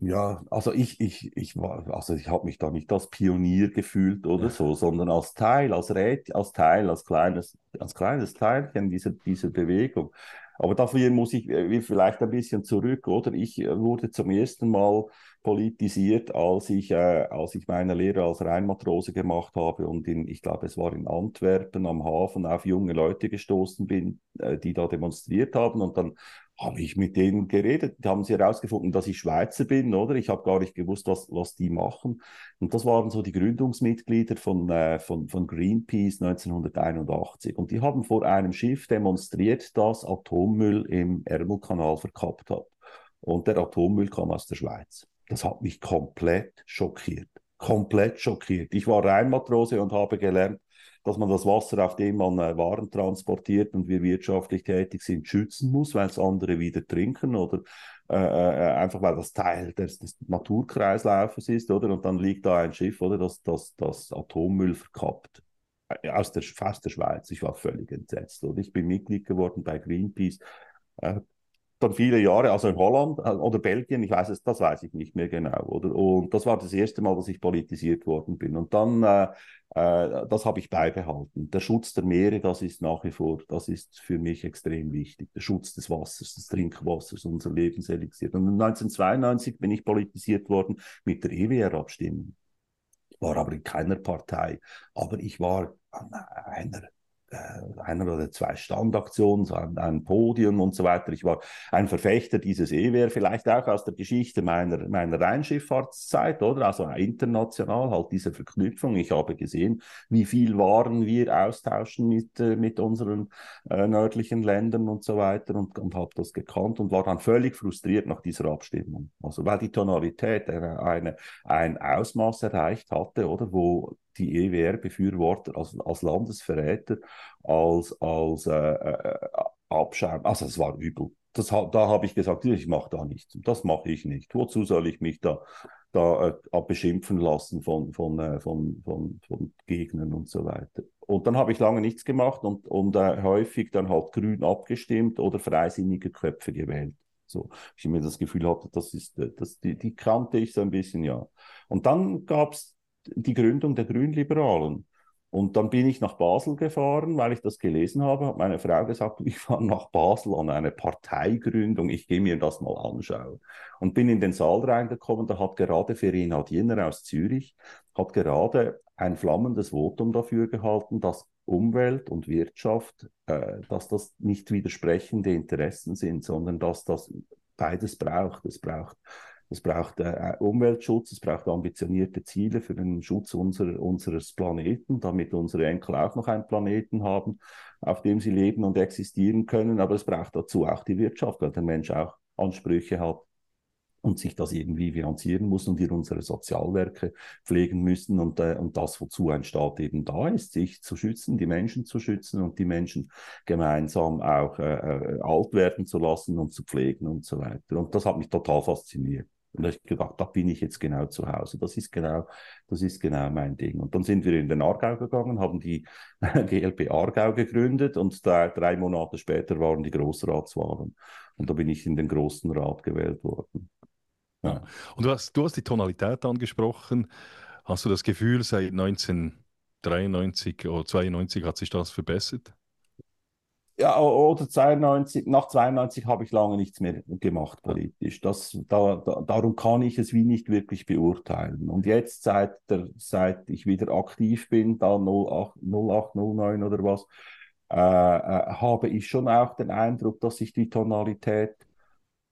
Ja, also ich, ich, ich war, also ich habe mich da nicht als Pionier gefühlt oder ja. so, sondern als Teil, als Rät, als Teil, als kleines, als kleines Teilchen dieser, dieser Bewegung. Aber dafür muss ich äh, vielleicht ein bisschen zurück, oder? Ich äh, wurde zum ersten Mal politisiert, als ich, äh, als ich meine Lehre als Rheinmatrose gemacht habe und in, ich glaube, es war in Antwerpen am Hafen auf junge Leute gestoßen bin, äh, die da demonstriert haben und dann habe ich mit denen geredet. Da haben sie herausgefunden, dass ich Schweizer bin, oder? Ich habe gar nicht gewusst, was, was die machen. Und das waren so die Gründungsmitglieder von, äh, von, von Greenpeace 1981. Und die haben vor einem Schiff demonstriert, das Atommüll im Ärmelkanal verkappt hat. Und der Atommüll kam aus der Schweiz. Das hat mich komplett schockiert. Komplett schockiert. Ich war Rheinmatrose und habe gelernt, dass man das Wasser, auf dem man äh, Waren transportiert und wir wirtschaftlich tätig sind, schützen muss, weil es andere wieder trinken oder äh, äh, einfach weil das Teil des, des, Naturkreislaufes ist, oder? Und dann liegt da ein Schiff, oder, das, das, das Atommüll verkappt. Äh, aus der, aus der Schweiz. Ich war völlig entsetzt. Oder? Ich bin Mitglied geworden bei Greenpeace. Dann viele Jahre, also in Holland äh, oder Belgien, ich weiß es, das weiß ich nicht mehr genau, oder? Und das war das erste Mal, dass ich politisiert worden bin. Und dann, äh, äh, das habe ich beibehalten. Der Schutz der Meere, das ist nach wie vor, das ist für mich extrem wichtig. Der Schutz des Wassers, des Trinkwassers, unser Lebenselixier. Und 1992 bin ich politisiert worden mit der EWR-Abstimmung. Ich war aber in keiner Partei, aber ich war an einer äh, einer oder zwei Standaktionen, ein Podium und so weiter. Ich war ein Verfechter dieses EWR, vielleicht auch aus der Geschichte meiner, meiner Rheinschifffahrtszeit, oder? Also international halt diese Verknüpfung. Ich habe gesehen, wie viel Waren wir austauschen mit, äh, mit unseren äh, nördlichen Ländern und so weiter und, und habe das gekannt und war dann völlig frustriert nach dieser Abstimmung. Also weil die Tonalität eine, eine, ein Ausmaß erreicht hatte, oder? Wo die EWR-Befürworter als, als Landesverräter, als, als äh, äh, Abschaum. Also es war übel. Das, da habe ich gesagt, ich mache da nichts. Das mache ich nicht. Wozu soll ich mich da, da äh, beschimpfen lassen von, von, äh, von, von, von Gegnern und so weiter? Und dann habe ich lange nichts gemacht und, und äh, häufig dann halt grün abgestimmt oder freisinnige Köpfe gewählt. So, ich mir das Gefühl hatte, das ist, äh, das, die, die kannte ich so ein bisschen, ja. Und dann gab es die Gründung der Grünliberalen. Und dann bin ich nach Basel gefahren, weil ich das gelesen habe, hat meine Frau gesagt, ich fahre nach Basel an eine Parteigründung, ich gehe mir das mal anschauen. Und bin in den Saal reingekommen, da hat gerade Verena Diener aus Zürich, hat gerade ein flammendes Votum dafür gehalten, dass Umwelt und Wirtschaft, äh, dass das nicht widersprechende Interessen sind, sondern dass das beides braucht. Es braucht es braucht äh, Umweltschutz, es braucht ambitionierte Ziele für den Schutz unserer, unseres Planeten, damit unsere Enkel auch noch einen Planeten haben, auf dem sie leben und existieren können. Aber es braucht dazu auch die Wirtschaft, weil der Mensch auch Ansprüche hat und sich das irgendwie finanzieren muss und wir unsere Sozialwerke pflegen müssen und, äh, und das, wozu ein Staat eben da ist, sich zu schützen, die Menschen zu schützen und die Menschen gemeinsam auch äh, äh alt werden zu lassen und zu pflegen und so weiter. Und das hat mich total fasziniert. Und da habe ich gedacht, da bin ich jetzt genau zu Hause. Das ist genau, das ist genau mein Ding. Und dann sind wir in den Aargau gegangen, haben die GLP Aargau gegründet und da, drei Monate später waren die Großratswahlen. Und da bin ich in den Großen Rat gewählt worden. Ja. Und du hast, du hast die Tonalität angesprochen. Hast du das Gefühl, seit 1993 oder 92 hat sich das verbessert? Ja, oder 92, nach 92 habe ich lange nichts mehr gemacht politisch. Das, da, da, darum kann ich es wie nicht wirklich beurteilen. Und jetzt, seit, der, seit ich wieder aktiv bin, da 08, 08 09 oder was, äh, äh, habe ich schon auch den Eindruck, dass sich die Tonalität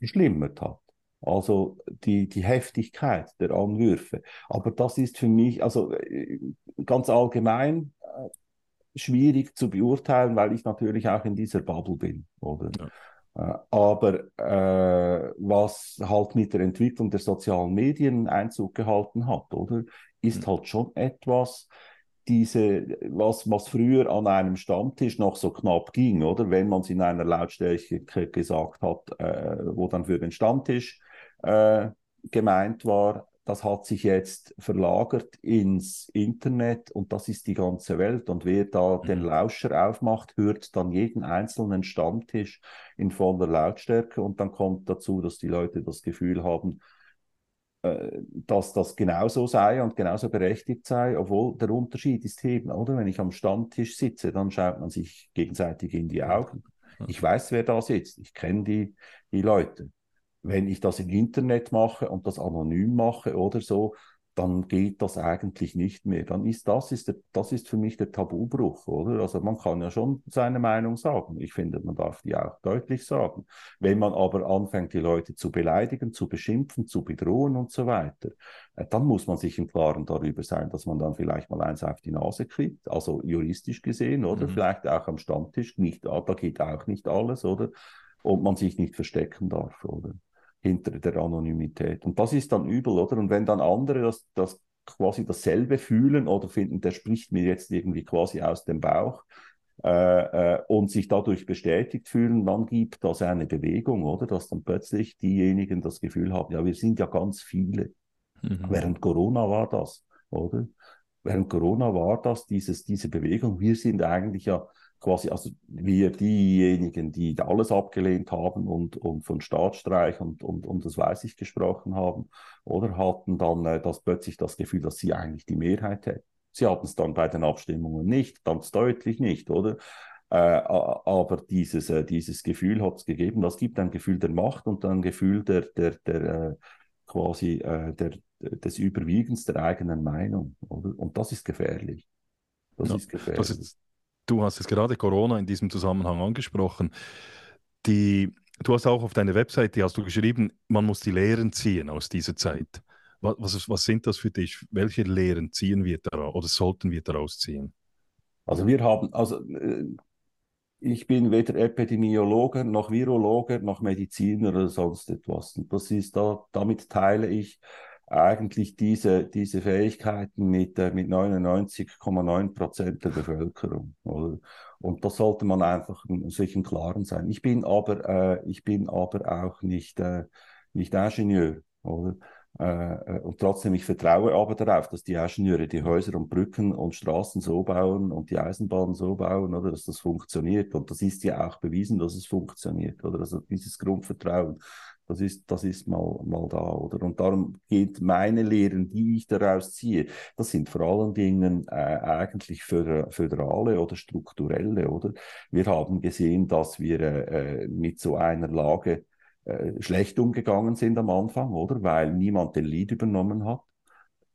geschlimmert hat. Also die, die Heftigkeit der Anwürfe. Aber das ist für mich, also äh, ganz allgemein, schwierig zu beurteilen, weil ich natürlich auch in dieser Bubble bin, oder? Ja. Äh, aber äh, was halt mit der Entwicklung der sozialen Medien Einzug gehalten hat, oder, ist mhm. halt schon etwas, diese, was, was früher an einem Stammtisch noch so knapp ging, oder wenn man es in einer Lautstärke gesagt hat, äh, wo dann für den Stammtisch äh, gemeint war, das hat sich jetzt verlagert ins Internet und das ist die ganze Welt. Und wer da den mhm. Lauscher aufmacht, hört dann jeden einzelnen Stammtisch in voller Lautstärke und dann kommt dazu, dass die Leute das Gefühl haben, äh, dass das genauso sei und genauso berechtigt sei, obwohl der Unterschied ist eben, oder? Wenn ich am Stammtisch sitze, dann schaut man sich gegenseitig in die Augen. Ich weiß, wer da sitzt. Ich kenne die, die Leute. Wenn ich das im Internet mache und das anonym mache oder so, dann geht das eigentlich nicht mehr. Dann ist das, ist der, das ist für mich der Tabubruch, oder? Also man kann ja schon seine Meinung sagen. Ich finde, man darf die auch deutlich sagen. Wenn man aber anfängt, die Leute zu beleidigen, zu beschimpfen, zu bedrohen und so weiter, äh, dann muss man sich im Klaren darüber sein, dass man dann vielleicht mal eins auf die Nase kriegt, also juristisch gesehen, oder? Mhm. Vielleicht auch am Stammtisch, nicht, da geht auch nicht alles, oder? Und man sich nicht verstecken darf, oder? Hinter der Anonymität. Und das ist dann übel, oder? Und wenn dann andere das, das quasi dasselbe fühlen oder finden, der spricht mir jetzt irgendwie quasi aus dem Bauch äh, äh, und sich dadurch bestätigt fühlen, dann gibt das eine Bewegung, oder? Dass dann plötzlich diejenigen das Gefühl haben, ja, wir sind ja ganz viele. Mhm. Während Corona war das, oder? Während Corona war das, dieses, diese Bewegung, wir sind eigentlich ja quasi, also wir diejenigen, die alles abgelehnt haben und, und von Staatsstreich und, und, und das weiß ich gesprochen haben, oder hatten dann äh, das plötzlich das Gefühl, dass sie eigentlich die Mehrheit hätten. Sie hatten es dann bei den Abstimmungen nicht, ganz deutlich nicht, oder? Äh, aber dieses, äh, dieses Gefühl hat es gegeben. Das gibt ein Gefühl der Macht und ein Gefühl der, der, der äh, quasi äh, der, des Überwiegens der eigenen Meinung. Oder? Und das ist gefährlich. Das ja, ist gefährlich. Das ist, Du hast es gerade Corona in diesem Zusammenhang angesprochen. Die, du hast auch auf deiner Webseite hast du geschrieben, man muss die Lehren ziehen aus dieser Zeit. Was, was, was sind das für dich? Welche Lehren ziehen wir daraus oder sollten wir daraus ziehen? Also wir haben, also äh, ich bin weder Epidemiologe noch Virologe noch Mediziner oder sonst etwas. Das ist da, damit teile ich eigentlich diese, diese Fähigkeiten mit, äh, mit 99,9 Prozent der Bevölkerung. Oder? Und das sollte man einfach sich im Klaren sein. Ich bin aber, äh, ich bin aber auch nicht, äh, nicht Ingenieur. Oder? Äh, äh, und trotzdem, ich vertraue aber darauf, dass die Ingenieure die Häuser und Brücken und Straßen so bauen und die Eisenbahnen so bauen, oder dass das funktioniert. Und das ist ja auch bewiesen, dass es funktioniert. Oder also dieses Grundvertrauen das ist, das ist mal, mal da, oder? Und darum geht meine Lehren, die ich daraus ziehe, das sind vor allen Dingen äh, eigentlich föderale oder strukturelle, oder? Wir haben gesehen, dass wir äh, mit so einer Lage äh, schlecht umgegangen sind am Anfang, oder? Weil niemand den Lead übernommen hat.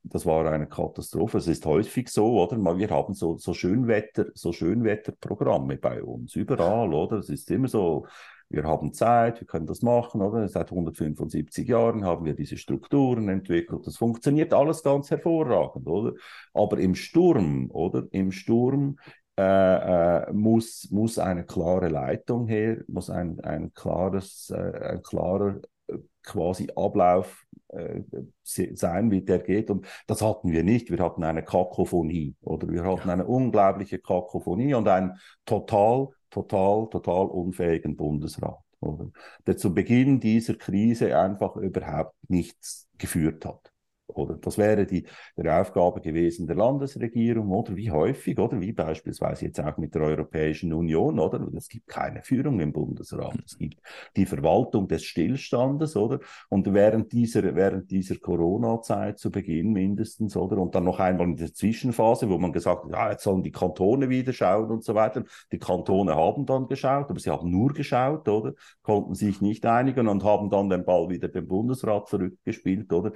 Das war eine Katastrophe. Es ist häufig so, oder? Wir haben so, so Schönwetter, so Schönwetterprogramme bei uns, überall, oder? Es ist immer so, wir haben Zeit, wir können das machen, oder? Seit 175 Jahren haben wir diese Strukturen entwickelt. Das funktioniert alles ganz hervorragend, oder? Aber im Sturm, oder? Im Sturm äh, äh, muss, muss eine klare Leitung her, muss ein, ein klares, äh, ein klarer äh, quasi Ablauf äh, sein, wie der geht. Und das hatten wir nicht. Wir hatten eine Kakophonie, oder? Wir hatten ja. eine unglaubliche Kakophonie und ein total total, total unfähigen Bundesrat, oder? der zu Beginn dieser Krise einfach überhaupt nichts geführt hat. Oder das wäre die, die Aufgabe gewesen der Landesregierung, oder wie häufig, oder wie beispielsweise jetzt auch mit der Europäischen Union, oder? Es gibt keine Führung im Bundesrat. Es gibt die Verwaltung des Stillstandes, oder? Und während dieser, während dieser Corona-Zeit zu Beginn mindestens, oder? Und dann noch einmal in der Zwischenphase, wo man gesagt hat, ja, jetzt sollen die Kantone wieder schauen und so weiter. Die Kantone haben dann geschaut, aber sie haben nur geschaut, oder? Konnten sich nicht einigen und haben dann den Ball wieder dem Bundesrat zurückgespielt, oder?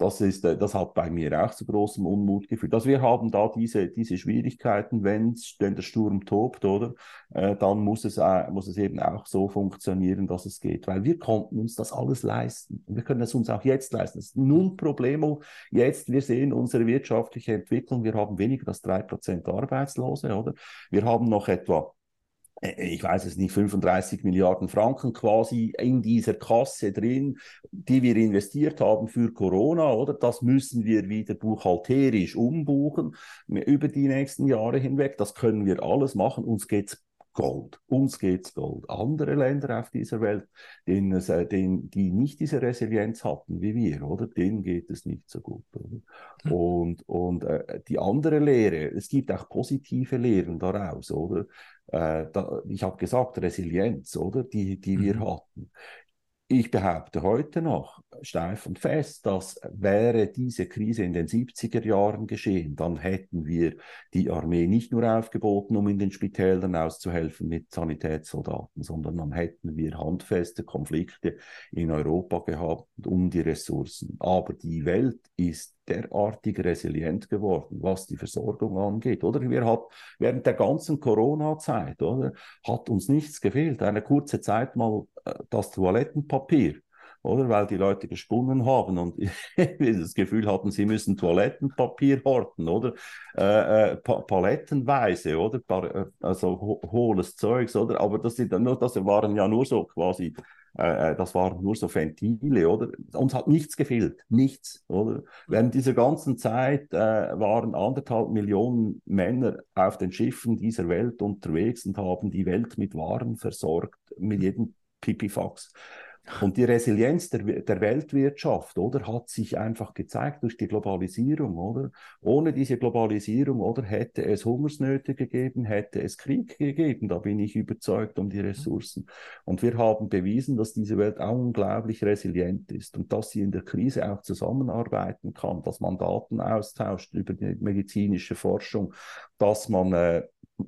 Das, ist, äh, das hat bei mir auch zu großem Unmut geführt. Also wir haben da diese, diese Schwierigkeiten, wenn der Sturm tobt, oder? Äh, dann muss es, äh, muss es eben auch so funktionieren, dass es geht. Weil wir konnten uns das alles leisten. wir können es uns auch jetzt leisten. Das ist nun Problemo. Jetzt, wir sehen unsere wirtschaftliche Entwicklung. Wir haben weniger als drei Prozent Arbeitslose, oder? Wir haben noch etwa ich weiß es nicht, 35 Milliarden Franken quasi in dieser Kasse drin, die wir investiert haben für Corona, oder? Das müssen wir wieder buchhalterisch umbuchen über die nächsten Jahre hinweg. Das können wir alles machen. Uns geht's Gold. Uns geht's Gold. Andere Länder auf dieser Welt, denen es, äh, denen, die nicht diese Resilienz hatten wie wir, oder? Denen geht es nicht so gut. Mhm. Und, und äh, die andere Lehre, es gibt auch positive Lehren daraus, oder? Äh, da, ich habe gesagt, Resilienz, oder? Die, die mhm. wir hatten. Ich behaupte heute noch steif und fest, dass wäre diese Krise in den 70er Jahren geschehen, dann hätten wir die Armee nicht nur aufgeboten, um in den Spitälern auszuhelfen mit Sanitätssoldaten, sondern dann hätten wir handfeste Konflikte in Europa gehabt um die Ressourcen. Aber die Welt ist derartig resilient geworden, was die Versorgung angeht. Oder wir hat während der ganzen Corona-Zeit, oder hat uns nichts gefehlt. Eine kurze Zeit mal äh, das Toilettenpapier oder? Weil die Leute gesponnen haben und das Gefühl hatten, sie müssen Toilettenpapier horten, oder? Äh, äh, pa palettenweise, oder? Pa äh, also ho hohles Zeugs, oder? Aber das, sind, das waren ja nur so quasi äh, äh, das waren nur so Ventile, oder? Uns hat nichts gefehlt, nichts, oder? Während dieser ganzen Zeit äh, waren anderthalb Millionen Männer auf den Schiffen dieser Welt unterwegs und haben die Welt mit Waren versorgt, mit jedem Pipifax. Und die Resilienz der, der Weltwirtschaft, oder, hat sich einfach gezeigt durch die Globalisierung, oder? Ohne diese Globalisierung, oder, hätte es Hungersnöte gegeben, hätte es Krieg gegeben. Da bin ich überzeugt um die Ressourcen. Und wir haben bewiesen, dass diese Welt unglaublich resilient ist und dass sie in der Krise auch zusammenarbeiten kann, dass man Daten austauscht über die medizinische Forschung, dass man äh,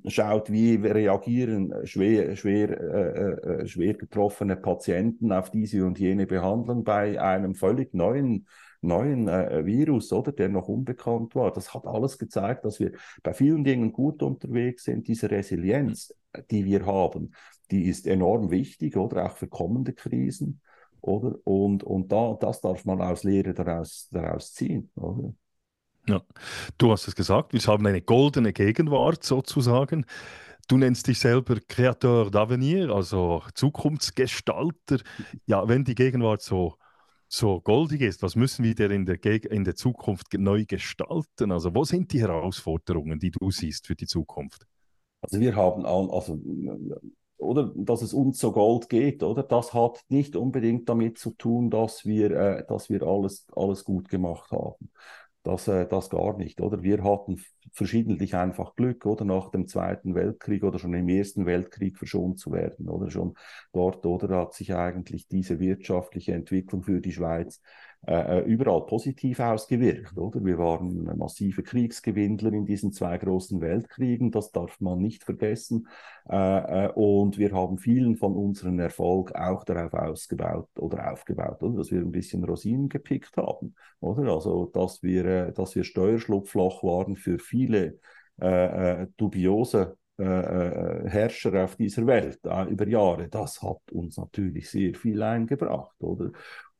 schaut, wie reagieren schwer, schwer, äh, äh, schwer getroffene Patienten auf diese und jene Behandlung bei einem völlig neuen neuen äh, Virus, oder der noch unbekannt war. Das hat alles gezeigt, dass wir bei vielen Dingen gut unterwegs sind. Diese Resilienz, die wir haben, die ist enorm wichtig, oder auch für kommende Krisen, oder? Und, und da, das darf man als Lehre daraus, daraus ziehen, oder? Ja, du hast es gesagt, wir haben eine goldene Gegenwart sozusagen. Du nennst dich selber Créateur d'avenir, also Zukunftsgestalter. Ja, wenn die Gegenwart so, so goldig ist, was müssen wir denn in der, in der Zukunft neu gestalten? Also, wo sind die Herausforderungen, die du siehst für die Zukunft? Also, wir haben, also, oder dass es uns so Gold geht, oder? Das hat nicht unbedingt damit zu tun, dass wir, äh, dass wir alles, alles gut gemacht haben. Das, äh, das gar nicht, oder? Wir hatten verschiedentlich einfach Glück, oder nach dem Zweiten Weltkrieg oder schon im Ersten Weltkrieg verschont zu werden, oder schon dort, oder hat sich eigentlich diese wirtschaftliche Entwicklung für die Schweiz äh, äh, überall positiv ausgewirkt, oder? Wir waren massive Kriegsgewinnler in diesen zwei großen Weltkriegen, das darf man nicht vergessen. Äh, äh, und wir haben vielen von unserem Erfolg auch darauf ausgebaut oder aufgebaut, oder? Dass wir ein bisschen Rosinen gepickt haben, oder? Also, dass wir, äh, dass wir Steuerschlupfloch waren für viele äh, dubiose Herrscher auf dieser Welt über Jahre, das hat uns natürlich sehr viel eingebracht, oder?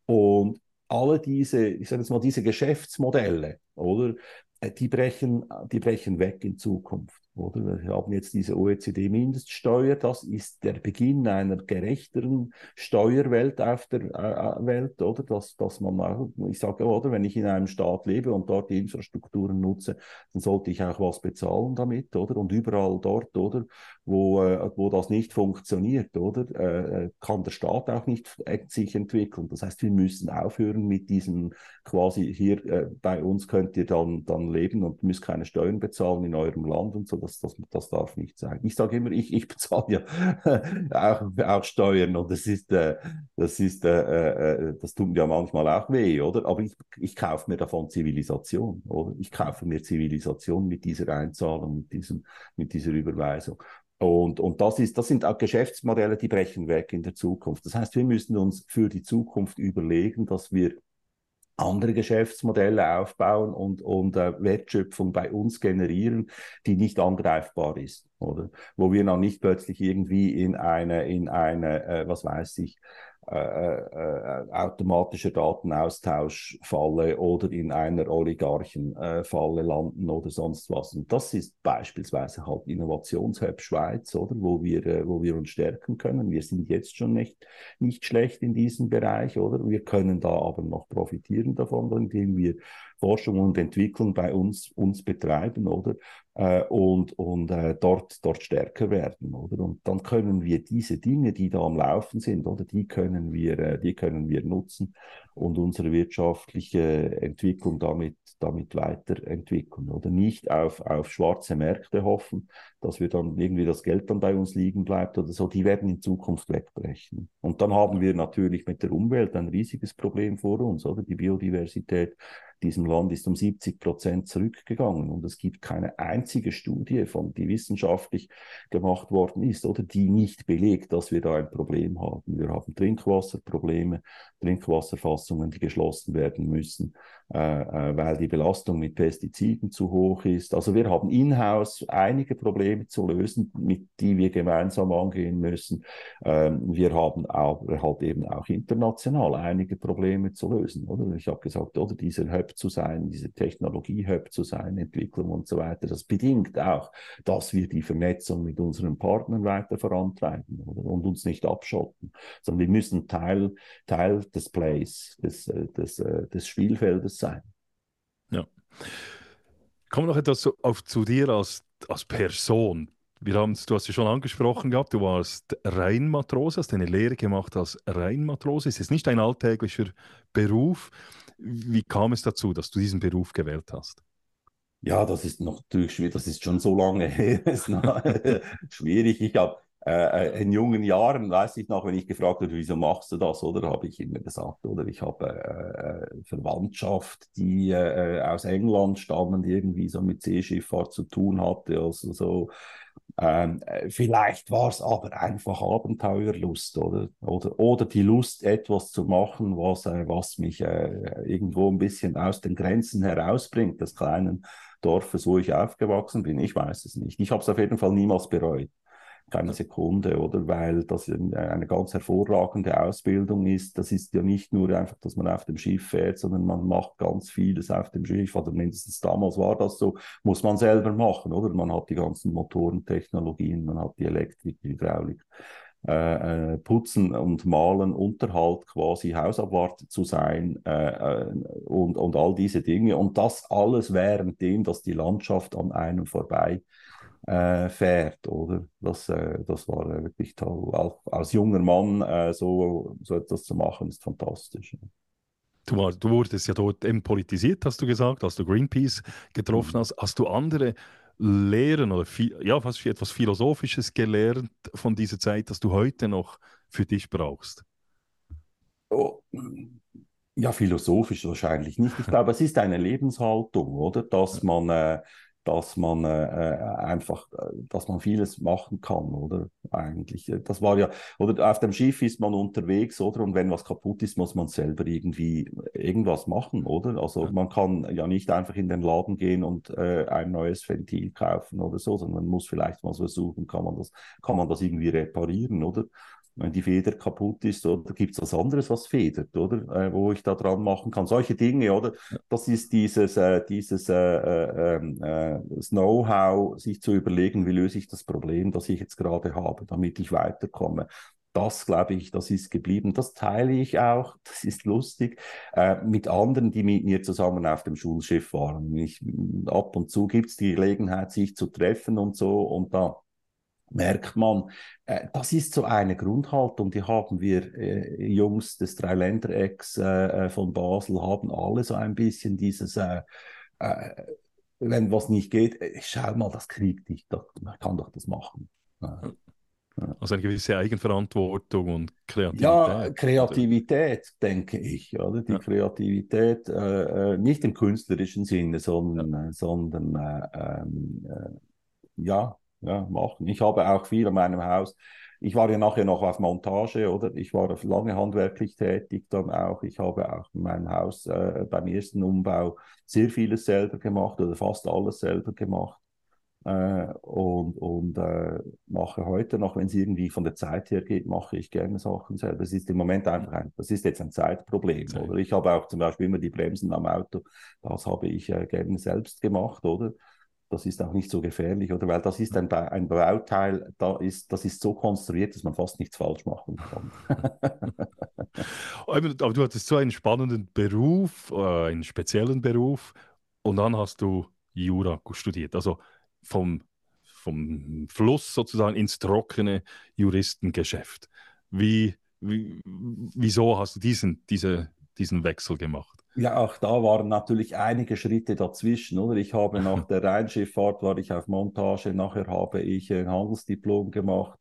Und alle diese, ich sage jetzt mal, diese Geschäftsmodelle, oder, äh, die brechen, die brechen weg in Zukunft. Oder? Wir haben jetzt diese OECD-Mindeststeuer, das ist der Beginn einer gerechteren Steuerwelt auf der äh, äh, Welt, oder? Dass, dass man ich sage, oder, wenn ich in einem Staat lebe und dort die Infrastrukturen nutze, dann sollte ich auch was bezahlen damit, oder? Und überall dort, oder, wo, äh, wo das nicht funktioniert, oder, kann der Staat auch nicht sich entwickeln. Das heißt, wir müssen aufhören mit diesem quasi hier bei uns könnt ihr dann, dann leben und müsst keine Steuern bezahlen in eurem Land und so das, das, das darf nicht sein. Ich sage immer, ich, ich bezahle ja auch, auch Steuern und das ist, äh, das ist, äh, äh, das tut mir ja manchmal auch weh, oder? Aber ich, ich kaufe mir davon Zivilisation, oder? Ich kaufe mir Zivilisation mit dieser Einzahlung, mit, diesem, mit dieser Überweisung. Und, und das, ist, das sind auch Geschäftsmodelle, die brechen weg in der Zukunft. Das heißt, wir müssen uns für die Zukunft überlegen, dass wir andere Geschäftsmodelle aufbauen und, und äh, Wertschöpfung bei uns generieren, die nicht angreifbar ist, oder? Wo wir noch nicht plötzlich irgendwie in eine, in eine, äh, was weiß ich, äh, äh, automatischer Datenaustausch falle oder in einer Oligarchenfalle landen oder sonst was. Und das ist beispielsweise halt Innovationshub Schweiz, oder, wo wir, wo wir uns stärken können. Wir sind jetzt schon nicht, nicht schlecht in diesem Bereich, oder? Wir können da aber noch profitieren davon, indem wir Forschung und Entwicklung bei uns, uns betreiben, oder? Äh, und und äh, dort, dort stärker werden, oder? Und dann können wir diese Dinge, die da am Laufen sind, oder? Die können wir, äh, die können wir nutzen und unsere wirtschaftliche Entwicklung damit, damit weiterentwickeln, oder? Nicht auf, auf schwarze Märkte hoffen, dass wir dann irgendwie das Geld dann bei uns liegen bleibt oder so. Die werden in Zukunft wegbrechen. Und dann haben wir natürlich mit der Umwelt ein riesiges Problem vor uns, oder? Die Biodiversität diesem Land ist um 70 Prozent zurückgegangen und es gibt keine einzige Studie, von die wissenschaftlich gemacht worden ist oder die nicht belegt, dass wir da ein Problem haben. Wir haben Trinkwasserprobleme, Trinkwasserfassungen, die geschlossen werden müssen, äh, äh, weil die Belastung mit Pestiziden zu hoch ist. Also wir haben in-house einige Probleme zu lösen, mit die wir gemeinsam angehen müssen. Ähm, wir haben aber halt eben auch international einige Probleme zu lösen. Oder ich habe gesagt, oder dieser Zu sein, diese Technologie-Hub zu sein, Entwicklung und so weiter. Das bedingt auch, dass wir die Vernetzung mit unseren Partnern weiter vorantreiben oder? und uns nicht abschotten, sondern wir müssen Teil, Teil des Plays, des, äh, des, äh, des Spielfeldes sein. Ja. Kommen wir noch etwas auf, zu dir als, als Person. Wir du hast es schon angesprochen gehabt, du warst Rheinmatrose, hast eine Lehre gemacht als Rheinmatrose. Es ist nicht ein alltäglicher Beruf. Wie kam es dazu, dass du diesen Beruf gewählt hast? Ja, das ist natürlich schwierig, das ist schon so lange her, schwierig. Ich habe äh, äh, in jungen Jahren, weiß ich noch, wenn ich gefragt wurde, wieso machst du das, oder habe ich immer gesagt, oder ich habe äh, äh Verwandtschaft, die äh, aus England stammen, die irgendwie so mit Seeschifffahrt zu tun hatte, also so ähm, vielleicht war es aber einfach Abenteuerlust oder, oder, oder die Lust, etwas zu machen, was, äh, was mich äh, irgendwo ein bisschen aus den Grenzen herausbringt, des kleinen Dorfes, wo ich aufgewachsen bin. Ich weiß es nicht. Ich habe es auf jeden Fall niemals bereut keine Sekunde, oder? Weil das eine ganz hervorragende Ausbildung ist. Das ist ja nicht nur einfach, dass man auf dem Schiff fährt, sondern man macht ganz vieles auf dem Schiff. Oder mindestens damals war das so, muss man selber machen, oder? Man hat die ganzen Motorentechnologien, man hat die Elektrik, die Hydraulik. Äh, äh, putzen und malen, Unterhalt quasi Hausabwart zu sein äh, äh, und, und all diese Dinge. Und das alles währenddem, dass die Landschaft an einem vorbei äh, fährt, oder? Das, äh, das war äh, wirklich toll. Auch als junger Mann äh, so, so etwas zu machen, ist fantastisch. Du, war, du wurdest ja dort politisiert, hast du gesagt, als du Greenpeace getroffen mhm. hast. Hast du andere Lehren oder ja, fast etwas Philosophisches gelernt von dieser Zeit, das du heute noch für dich brauchst? Oh. Ja, philosophisch wahrscheinlich nicht. Ich glaube, es ist eine Lebenshaltung, oder? Dass man, äh, dass man äh, äh, einfach, äh, dass man vieles machen kann, oder? Eigentlich. Äh, das war ja, oder auf dem Schiff ist man unterwegs, oder? Und wenn was kaputt ist, muss man selber irgendwie irgendwas machen, oder? Also man kann ja nicht einfach in den Laden gehen und äh, ein neues Ventil kaufen oder so, sondern man muss vielleicht mal versuchen, kann man das, kann man das irgendwie reparieren, oder? Wenn die Feder kaputt ist, oder gibt es was anderes, was federt, oder? Äh, wo ich da dran machen kann. Solche Dinge, oder? Das ist dieses, äh, dieses äh, äh, ähm, äh Know-how, sich zu überlegen, wie löse ich das Problem, das ich jetzt gerade habe, damit ich weiterkomme. Das, glaube ich, das ist geblieben. Das teile ich auch, das ist lustig, äh, mit anderen, die mit mir zusammen auf dem Schulschiff waren. Ich, ab und zu gibt es die Gelegenheit, sich zu treffen und so, und da merkt man, äh, das ist so eine Grundhaltung, die haben wir äh, Jungs des Dreiländerecks äh, äh, von Basel, haben alle so ein bisschen dieses, äh, äh, wenn was nicht geht, schau mal, das kriegt ich, man kann doch das machen. Also eine gewisse Eigenverantwortung und Kreativität. Ja, Kreativität, denke ich. Oder? Die ja. Kreativität nicht im künstlerischen Sinne, sondern, ja. sondern ähm, ja, ja, machen. Ich habe auch viel an meinem Haus. Ich war ja nachher noch auf Montage, oder? Ich war lange handwerklich tätig dann auch. Ich habe auch in meinem Haus äh, beim ersten Umbau sehr vieles selber gemacht oder fast alles selber gemacht. Äh, und und äh, mache heute noch, wenn es irgendwie von der Zeit her geht, mache ich gerne Sachen selber. Das ist im Moment einfach ein, das ist jetzt ein Zeitproblem. Zeit. Oder ich habe auch zum Beispiel immer die Bremsen am Auto, das habe ich äh, gerne selbst gemacht, oder? Das ist auch nicht so gefährlich, oder? Weil das ist ein, ein Bauteil, da ist, das ist so konstruiert, dass man fast nichts falsch machen kann. Aber du hattest so einen spannenden Beruf, äh, einen speziellen Beruf, und dann hast du Jura studiert. Also vom, vom Fluss sozusagen ins trockene Juristengeschäft. Wie, wie, wieso hast du diesen, diese, diesen Wechsel gemacht? Ja, auch da waren natürlich einige Schritte dazwischen, oder? Ich habe nach der Rheinschifffahrt war ich auf Montage, nachher habe ich ein Handelsdiplom gemacht,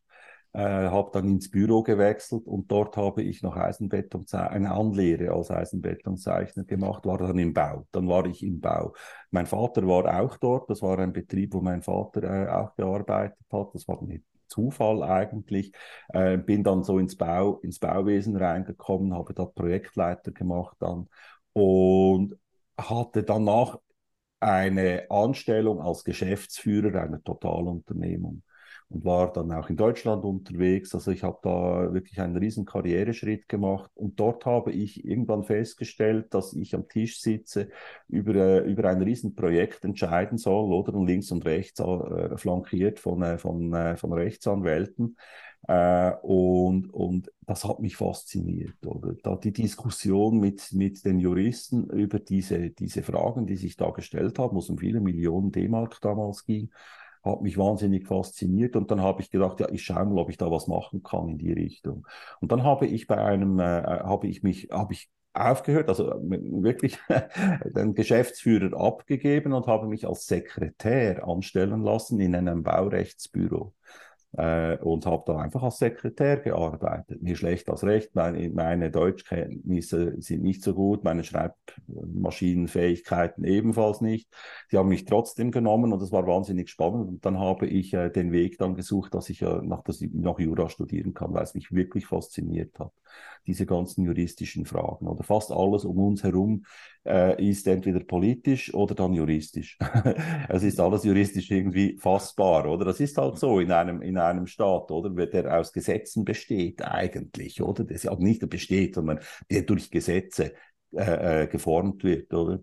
äh, habe dann ins Büro gewechselt und dort habe ich noch Eisenbeton, eine Anlehre als Eisenbetonzeichner gemacht, war dann im Bau. Dann war ich im Bau. Mein Vater war auch dort, das war ein Betrieb, wo mein Vater äh, auch gearbeitet hat, das war nicht Zufall eigentlich. Äh, bin dann so ins Bau, ins Bauwesen reingekommen, habe dort Projektleiter gemacht dann und hatte danach eine Anstellung als Geschäftsführer einer Totalunternehmung und war dann auch in Deutschland unterwegs. Also ich habe da wirklich einen riesen Karriereschritt gemacht und dort habe ich irgendwann festgestellt, dass ich am Tisch sitze, über, äh, über ein riesen Projekt entscheiden soll, oder? Und links und rechts äh, flankiert von, äh, von, äh, von Rechtsanwälten. Äh, und, und das hat mich fasziniert, oder? Da die Diskussion mit, mit den Juristen über diese, diese Fragen, die sich da gestellt haben, wo es um viele Millionen D-Mark damals ging, hat mich wahnsinnig fasziniert und dann habe ich gedacht, ja, ich schaue mal, ob ich da was machen kann in die Richtung. Und dann habe ich bei einem, äh, habe ich mich, habe ich aufgehört, also wirklich den Geschäftsführer abgegeben und habe mich als Sekretär anstellen lassen in einem Baurechtsbüro äh, und habe da einfach als Sekretär gearbeitet. Mir schlecht als Recht, meine, meine Deutschkenntnisse sind nicht so gut, meine Schreibmaschinenfähigkeiten ebenfalls nicht. Die haben mich trotzdem genommen und es war wahnsinnig spannend. Und dann habe ich äh, den Weg dann gesucht, dass ich äh, nach, dass ich noch Jura studieren kann, weil es mich wirklich fasziniert hat diese ganzen juristischen Fragen. Oder fast alles um uns herum äh, ist entweder politisch oder dann juristisch. es ist alles juristisch irgendwie fassbar, oder? Das ist halt so in einem, in einem Staat, oder? Der aus Gesetzen besteht eigentlich, oder? Das ja nicht besteht, sondern der durch Gesetze äh, äh, geformt wird, oder?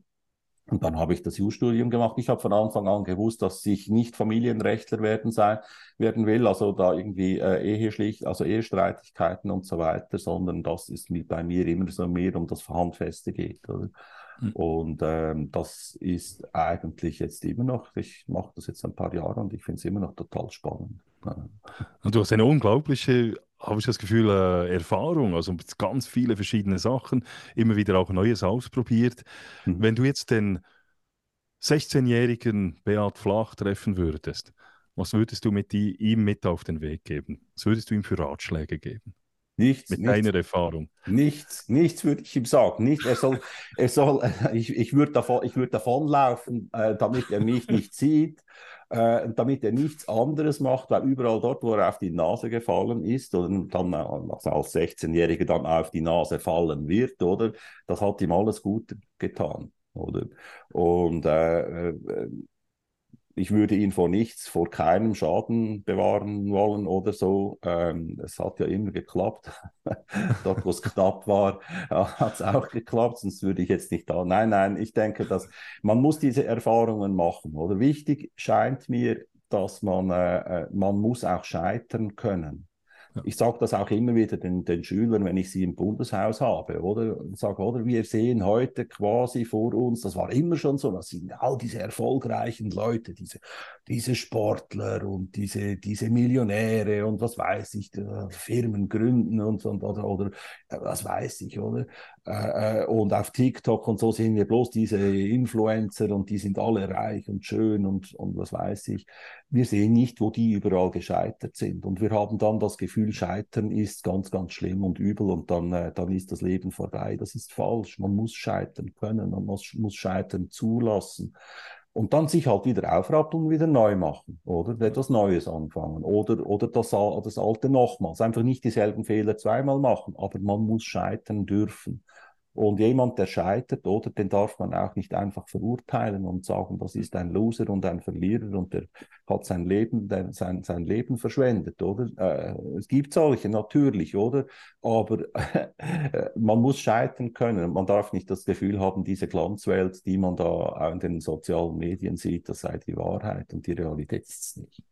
Und dann habe ich das Jurastudium gemacht. Ich habe von Anfang an gewusst, dass ich nicht Familienrechtler werden sein werden will, also da irgendwie äh, Eheschlicht, also Ehestreitigkeiten und so weiter, sondern das ist mit, bei mir immer so mehr um das Handfeste geht. Oder? Mhm. Und ähm, das ist eigentlich jetzt immer noch, ich mache das jetzt ein paar Jahre und ich finde es immer noch total spannend. Und du hast eine unglaubliche habe ich das Gefühl, äh, Erfahrung, also ganz viele verschiedene Sachen, immer wieder auch Neues ausprobiert. Mhm. Wenn du jetzt den 16-jährigen Beat Flach treffen würdest, was würdest du mit die, ihm mit auf den Weg geben? Was würdest du ihm für Ratschläge geben? Nichts. Mit nichts, deiner Erfahrung. Nichts, nichts würde ich ihm sagen. Nicht, er soll, er soll, ich, ich würde davon, ich würde davonlaufen, äh, damit er mich nicht sieht äh, damit er nichts anderes macht, weil überall dort, wo er auf die Nase gefallen ist oder dann also als 16-Jähriger dann auf die Nase fallen wird, oder? Das hat ihm alles gut getan, oder? Und äh, äh ich würde ihn vor nichts, vor keinem Schaden bewahren wollen oder so. Ähm, es hat ja immer geklappt. Dort, wo es knapp war, ja, hat es auch geklappt, sonst würde ich jetzt nicht da. Nein, nein, ich denke, dass man muss diese Erfahrungen machen. Oder wichtig scheint mir, dass man, äh, äh man muss auch scheitern können. Ich sage das auch immer wieder den, den, Schülern, wenn ich sie im Bundeshaus habe, oder? Ich sage, oder wir sehen heute quasi vor uns, das war immer schon so, das sind all diese erfolgreichen Leute, diese, diese Sportler und diese, diese Millionäre und was weiß ich, Firmen gründen und, und oder, oder äh, was weiß ich, oder? Äh, äh, und auf TikTok und so sehen wir bloß diese Influencer und die sind alle reich und schön und, und was weiß ich. Wir sehen nicht, wo die überall gescheitert sind. Und wir haben dann das Gefühl, Scheitern ist ganz, ganz schlimm und übel und dann, äh, dann ist das Leben vorbei. Das ist falsch. Man muss scheitern können, man muss, muss scheitern zulassen. Und dann sich halt wieder aufrappeln und wieder neu machen, oder? Etwas Neues anfangen. Oder, oder das, das Alte nochmals. Einfach nicht dieselben Fehler zweimal machen, aber man muss scheitern dürfen. Und jemand, der scheitert, oder, den darf man auch nicht einfach verurteilen und sagen, das ist ein Loser und ein Verlierer und der hat sein Leben, der, sein, sein Leben verschwendet, oder? Äh, es gibt solche, natürlich, oder? Aber äh, man muss scheitern können. Man darf nicht das Gefühl haben, diese Glanzwelt, die man da in den sozialen Medien sieht, das sei die Wahrheit und die Realität ist es nicht.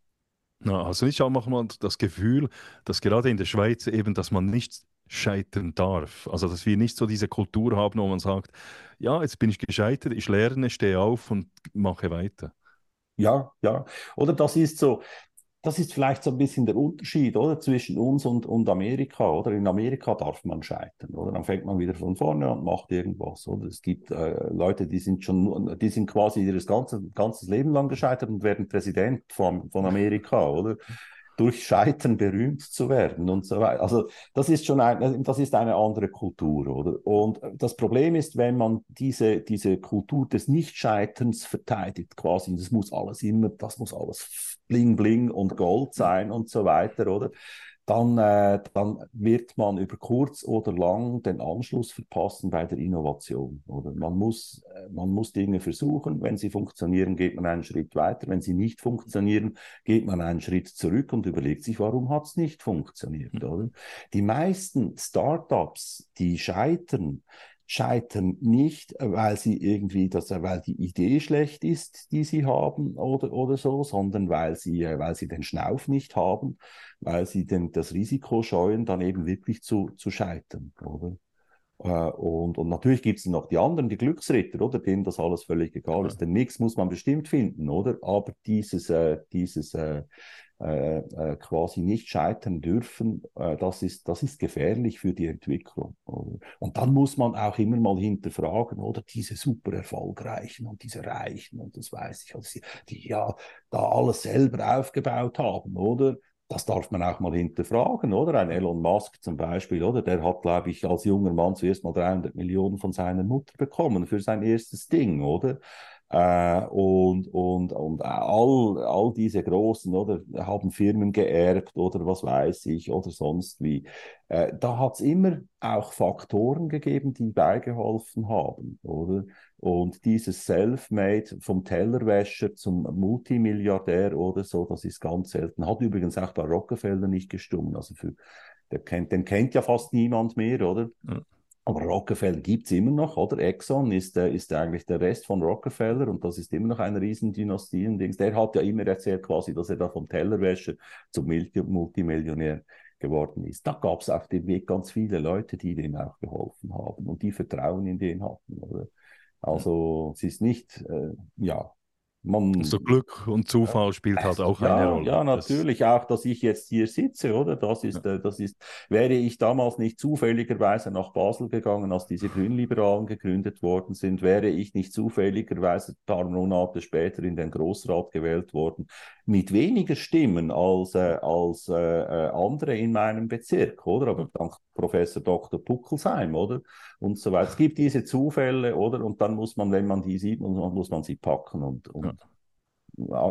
Also ich habe manchmal das Gefühl, dass gerade in der Schweiz eben, dass man nicht scheitern darf. Also dass wir nicht so diese Kultur haben, wo man sagt, ja, jetzt bin ich gescheitert, ich lerne, stehe auf und mache weiter. Ja, ja. Oder das ist so, das ist vielleicht so ein bisschen der Unterschied, oder, zwischen uns und, und Amerika, oder? In Amerika darf man scheitern, oder? Dann fängt man wieder von vorne an und macht irgendwas, oder? Es gibt äh, Leute, die sind schon, die sind quasi ihr ganzes, ganzes Leben lang gescheitert und werden Präsident von, von Amerika, oder? Durch Scheitern berühmt zu werden und so weiter. Also das ist schon ein, das ist eine andere Kultur, oder? Und das Problem ist, wenn man diese, diese Kultur des Nichtscheiterns verteidigt, quasi, das muss alles immer, das muss alles bling bling und Gold sein und so weiter, oder? Dann, äh, dann wird man über kurz oder lang den Anschluss verpassen bei der Innovation. Oder man muss, äh, man muss Dinge versuchen. Wenn sie funktionieren, geht man einen Schritt weiter. Wenn sie nicht funktionieren, geht man einen Schritt zurück und überlegt sich, warum hat es nicht funktioniert. Mhm. Oder? Die meisten Startups, die scheitern, scheitern nicht, weil sie irgendwie, dass, weil die Idee schlecht ist, die sie haben oder, oder so, sondern weil sie, äh, weil sie den Schnauf nicht haben, weil sie den, das Risiko scheuen, dann eben wirklich zu, zu scheitern, oder? Äh, und, und natürlich gibt es noch die anderen, die Glücksritter, oder, denen das alles völlig egal ja. ist. Den Mix muss man bestimmt finden, oder? Aber dieses, äh, dieses äh, äh, äh, quasi nicht scheitern dürfen, äh, das, ist, das ist gefährlich für die Entwicklung. Und dann muss man auch immer mal hinterfragen, oder diese super erfolgreichen und diese Reichen und das weiß ich, also die, die ja da alles selber aufgebaut haben, oder? das darf man auch mal hinterfragen, oder? Ein Elon Musk zum Beispiel, oder? Der hat, glaube ich, als junger Mann zuerst mal 300 Millionen von seiner Mutter bekommen für sein erstes Ding, oder? Äh, und und, und all, all diese Großen oder haben Firmen geerbt oder was weiß ich oder sonst wie. Äh, da hat es immer auch Faktoren gegeben, die beigeholfen haben, oder? Und dieses Self-Made vom Tellerwäscher zum Multimilliardär oder so, das ist ganz selten. Hat übrigens auch bei Rockefeller nicht gestummt. Also für, der kennt, den kennt ja fast niemand mehr, oder? Ja. Aber Rockefeller gibt es immer noch, oder? Exxon ist, äh, ist eigentlich der Rest von Rockefeller und das ist immer noch eine Riesendynastie. Und der hat ja immer erzählt, quasi, dass er da vom Tellerwäscher zum Multimillionär geworden ist. Da gab es auf dem Weg ganz viele Leute, die dem auch geholfen haben und die Vertrauen in den hatten. Oder? Also es ist nicht, äh, ja, man, so Glück und Zufall spielt halt auch ja, eine Rolle. Ja, natürlich das, auch, dass ich jetzt hier sitze, oder? Das ist, ja. Äh, das ist, wäre ich damals nicht zufälligerweise nach Basel gegangen, als diese Grünliberalen gegründet worden sind, wäre ich nicht zufälligerweise ein paar Monate später in den Großrat gewählt worden, mit weniger Stimmen als, äh, als äh, äh andere in meinem Bezirk, oder? Aber dank Professor Dr. Puckelsheim, oder? Und so weiter. Es gibt diese Zufälle, oder? Und dann muss man, wenn man die sieht, muss man sie packen und, und ja.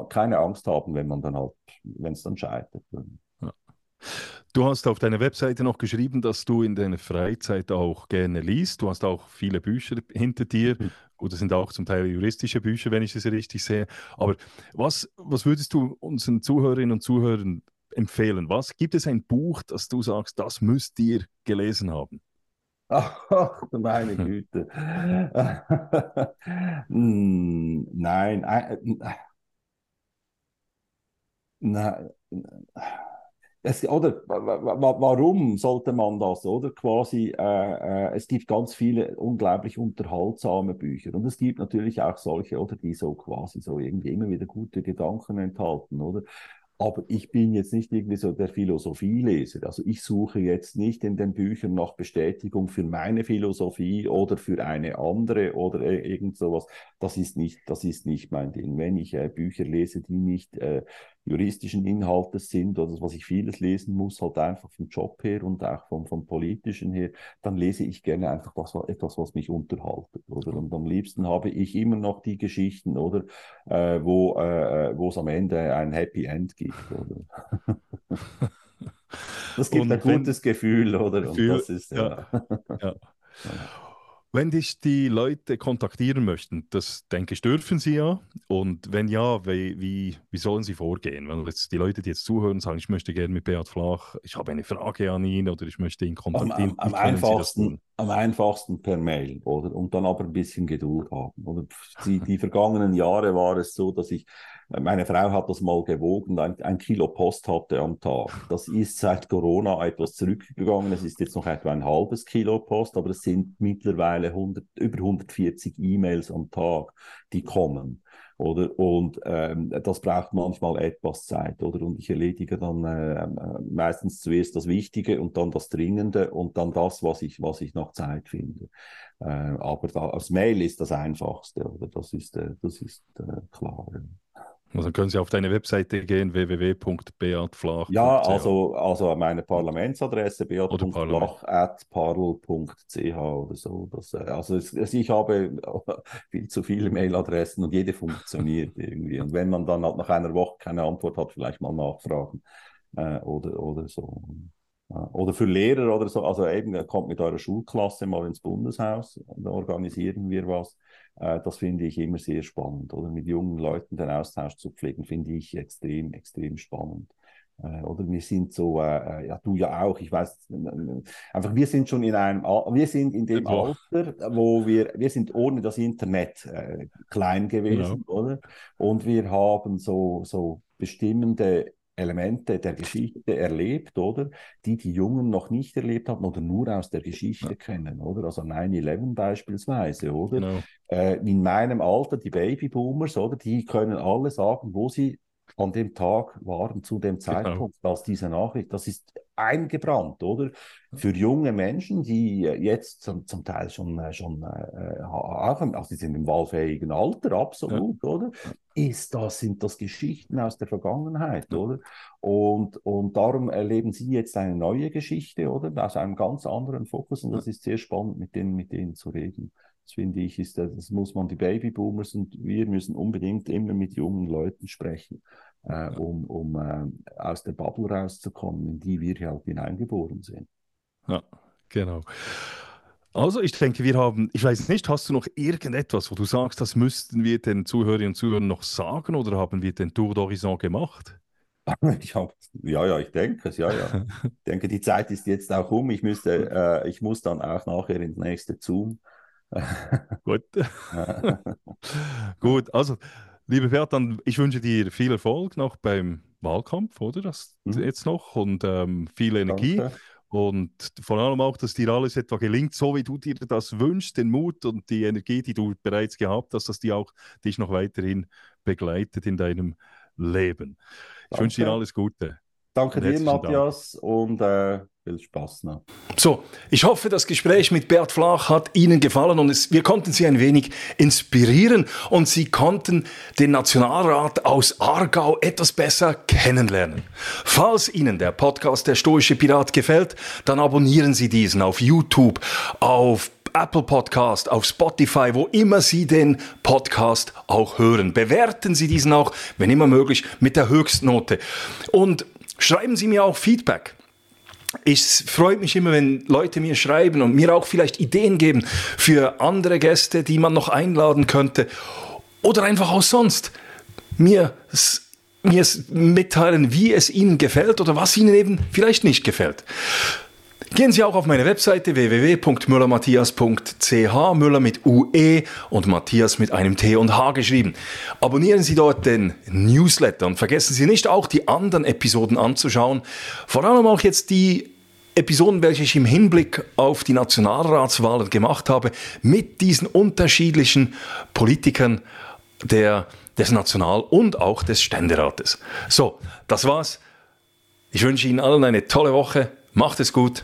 Keine Angst haben, wenn man dann halt, wenn es dann scheitert. Ja. Du hast auf deiner Webseite noch geschrieben, dass du in deiner Freizeit auch gerne liest. Du hast auch viele Bücher hinter dir. Mhm. Gut, das sind auch zum Teil juristische Bücher, wenn ich es richtig sehe. Aber was, was würdest du unseren Zuhörerinnen und Zuhörern empfehlen? Was gibt es ein Buch, das du sagst, das müsst ihr gelesen haben? Ach, meine Güte. Hm, nein, na, es, oder warum sollte man das? Oder quasi, äh, äh, es gibt ganz viele unglaublich unterhaltsame Bücher und es gibt natürlich auch solche, oder die so quasi so irgendwie immer wieder gute Gedanken enthalten, oder? Aber ich bin jetzt nicht irgendwie so der Philosophieleser. Also ich suche jetzt nicht in den Büchern nach Bestätigung für meine Philosophie oder für eine andere oder irgend sowas. Das ist nicht, das ist nicht mein Ding. Wenn ich äh, Bücher lese, die nicht äh, juristischen Inhaltes sind oder was ich vieles lesen muss, halt einfach vom Job her und auch vom, vom politischen her, dann lese ich gerne einfach das, etwas, was mich unterhaltet. Oder? Und am liebsten habe ich immer noch die Geschichten, oder, äh, wo äh, äh es am Ende ein Happy End gibt. Oder? das gibt und ein gutes Gefühl, oder? Gefühl, und das ist ja. ja. ja. Wenn dich die Leute kontaktieren möchten, das denke ich, dürfen sie ja. Und wenn ja, wie, wie, wie sollen sie vorgehen? Wenn jetzt die Leute, die jetzt zuhören, sagen, ich möchte gerne mit Beat Flach, ich habe eine Frage an ihn oder ich möchte ihn kontaktieren. Am, am, am einfachsten, am einfachsten per Mail, oder? Und dann aber ein bisschen Geduld haben. Oder die, die vergangenen Jahre war es so, dass ich meine Frau hat das mal gewogen, ein, ein, Kilo Post hatte am Tag. Das ist seit Corona etwas zurückgegangen. Es ist jetzt noch etwa ein halbes Kilo Post, aber es sind mittlerweile 100, über 140 E-Mails am Tag, die kommen. Oder? Und ähm, das braucht manchmal etwas Zeit, oder? Und ich erledige dann äh, meistens zuerst das Wichtige und dann das Dringende und dann das, was ich, was ich nach Zeit finde. Äh, aber da, als Mail ist das Einfachste, oder? Das ist, äh, das ist äh, klar. Also können Sie auf deine Webseite gehen, www.beatflach. Ja, also, also meine Parlamentsadresse beat.flach.parl.ch oder so. Das, äh, also, es, ich habe viel zu viele Mailadressen und jede funktioniert irgendwie. Und wenn man dann halt nach einer Woche keine Antwort hat, vielleicht mal nachfragen äh, oder, oder so. Oder für Lehrer oder so, also eben kommt mit eurer Schulklasse mal ins Bundeshaus, da organisieren wir was. Äh, das finde ich immer sehr spannend. Oder mit jungen Leuten den Austausch zu pflegen, finde ich extrem, extrem spannend. Äh, oder wir sind so, äh, ja, du ja auch, ich weiß, einfach wir sind schon in einem, wir sind in dem Alter, wo wir, wir sind ohne das Internet äh, klein gewesen, genau. oder? Und wir haben so, so bestimmende Elemente der Geschichte erlebt, oder? Die die Jungen noch nicht erlebt haben oder nur aus der Geschichte ja. kennen, oder? Also 9-11 beispielsweise, oder? Genau. Äh, in meinem Alter, die Babyboomers, oder? Die können alle sagen, wo sie an dem Tag waren, zu dem genau. Zeitpunkt, genau. als diese Nachricht, das ist eingebrannt, oder? Für junge Menschen, die jetzt zum, zum Teil schon, äh, schon äh, auch, also die sind im wahlfähigen Alter, absolut, ja. oder? Ist das, sind das Geschichten aus der Vergangenheit, ja. oder? Und, und darum erleben sie jetzt eine neue Geschichte, oder? Aus einem ganz anderen Fokus und das ist sehr spannend, mit denen, mit denen zu reden. Das finde ich, ist, das muss man die Babyboomers und wir müssen unbedingt immer mit jungen Leuten sprechen, äh, um, um äh, aus der Bubble rauszukommen, in die wir ja auch hineingeboren sind. Ja, genau. Also, ich denke, wir haben, ich weiß nicht, hast du noch irgendetwas, wo du sagst, das müssten wir den Zuhörerinnen und Zuhörern noch sagen oder haben wir den Tour d'Horizon gemacht? Hab, ja, ja, ich denke es, ja, ja. ich denke, die Zeit ist jetzt auch um. Ich, müsste, äh, ich muss dann auch nachher ins nächste Zoom. Gut. Gut, also, liebe Bert, dann ich wünsche dir viel Erfolg noch beim Wahlkampf, oder? Das mhm. jetzt noch und ähm, viel Energie. Danke. Und vor allem auch, dass dir alles etwa gelingt, so wie du dir das wünschst, den Mut und die Energie, die du bereits gehabt hast, dass die auch dich noch weiterhin begleitet in deinem Leben. Ich Danke. wünsche dir alles Gute. Danke dir, Matthias, Dank. und äh, viel Spaß noch. So, ich hoffe, das Gespräch mit Bert Flach hat Ihnen gefallen und es, wir konnten Sie ein wenig inspirieren und Sie konnten den Nationalrat aus Aargau etwas besser kennenlernen. Falls Ihnen der Podcast Der Stoische Pirat gefällt, dann abonnieren Sie diesen auf YouTube, auf Apple Podcast, auf Spotify, wo immer Sie den Podcast auch hören. Bewerten Sie diesen auch, wenn immer möglich, mit der Höchstnote. Und schreiben Sie mir auch Feedback. Es freut mich immer, wenn Leute mir schreiben und mir auch vielleicht Ideen geben für andere Gäste, die man noch einladen könnte. Oder einfach auch sonst mir, mir mitteilen, wie es Ihnen gefällt oder was Ihnen eben vielleicht nicht gefällt. Gehen Sie auch auf meine Webseite www.müllermatthias.ch, Müller mit UE und Matthias mit einem T und H geschrieben. Abonnieren Sie dort den Newsletter und vergessen Sie nicht auch die anderen Episoden anzuschauen. Vor allem auch jetzt die Episoden, welche ich im Hinblick auf die Nationalratswahlen gemacht habe, mit diesen unterschiedlichen Politikern der, des National- und auch des Ständerates. So, das war's. Ich wünsche Ihnen allen eine tolle Woche. Macht es gut.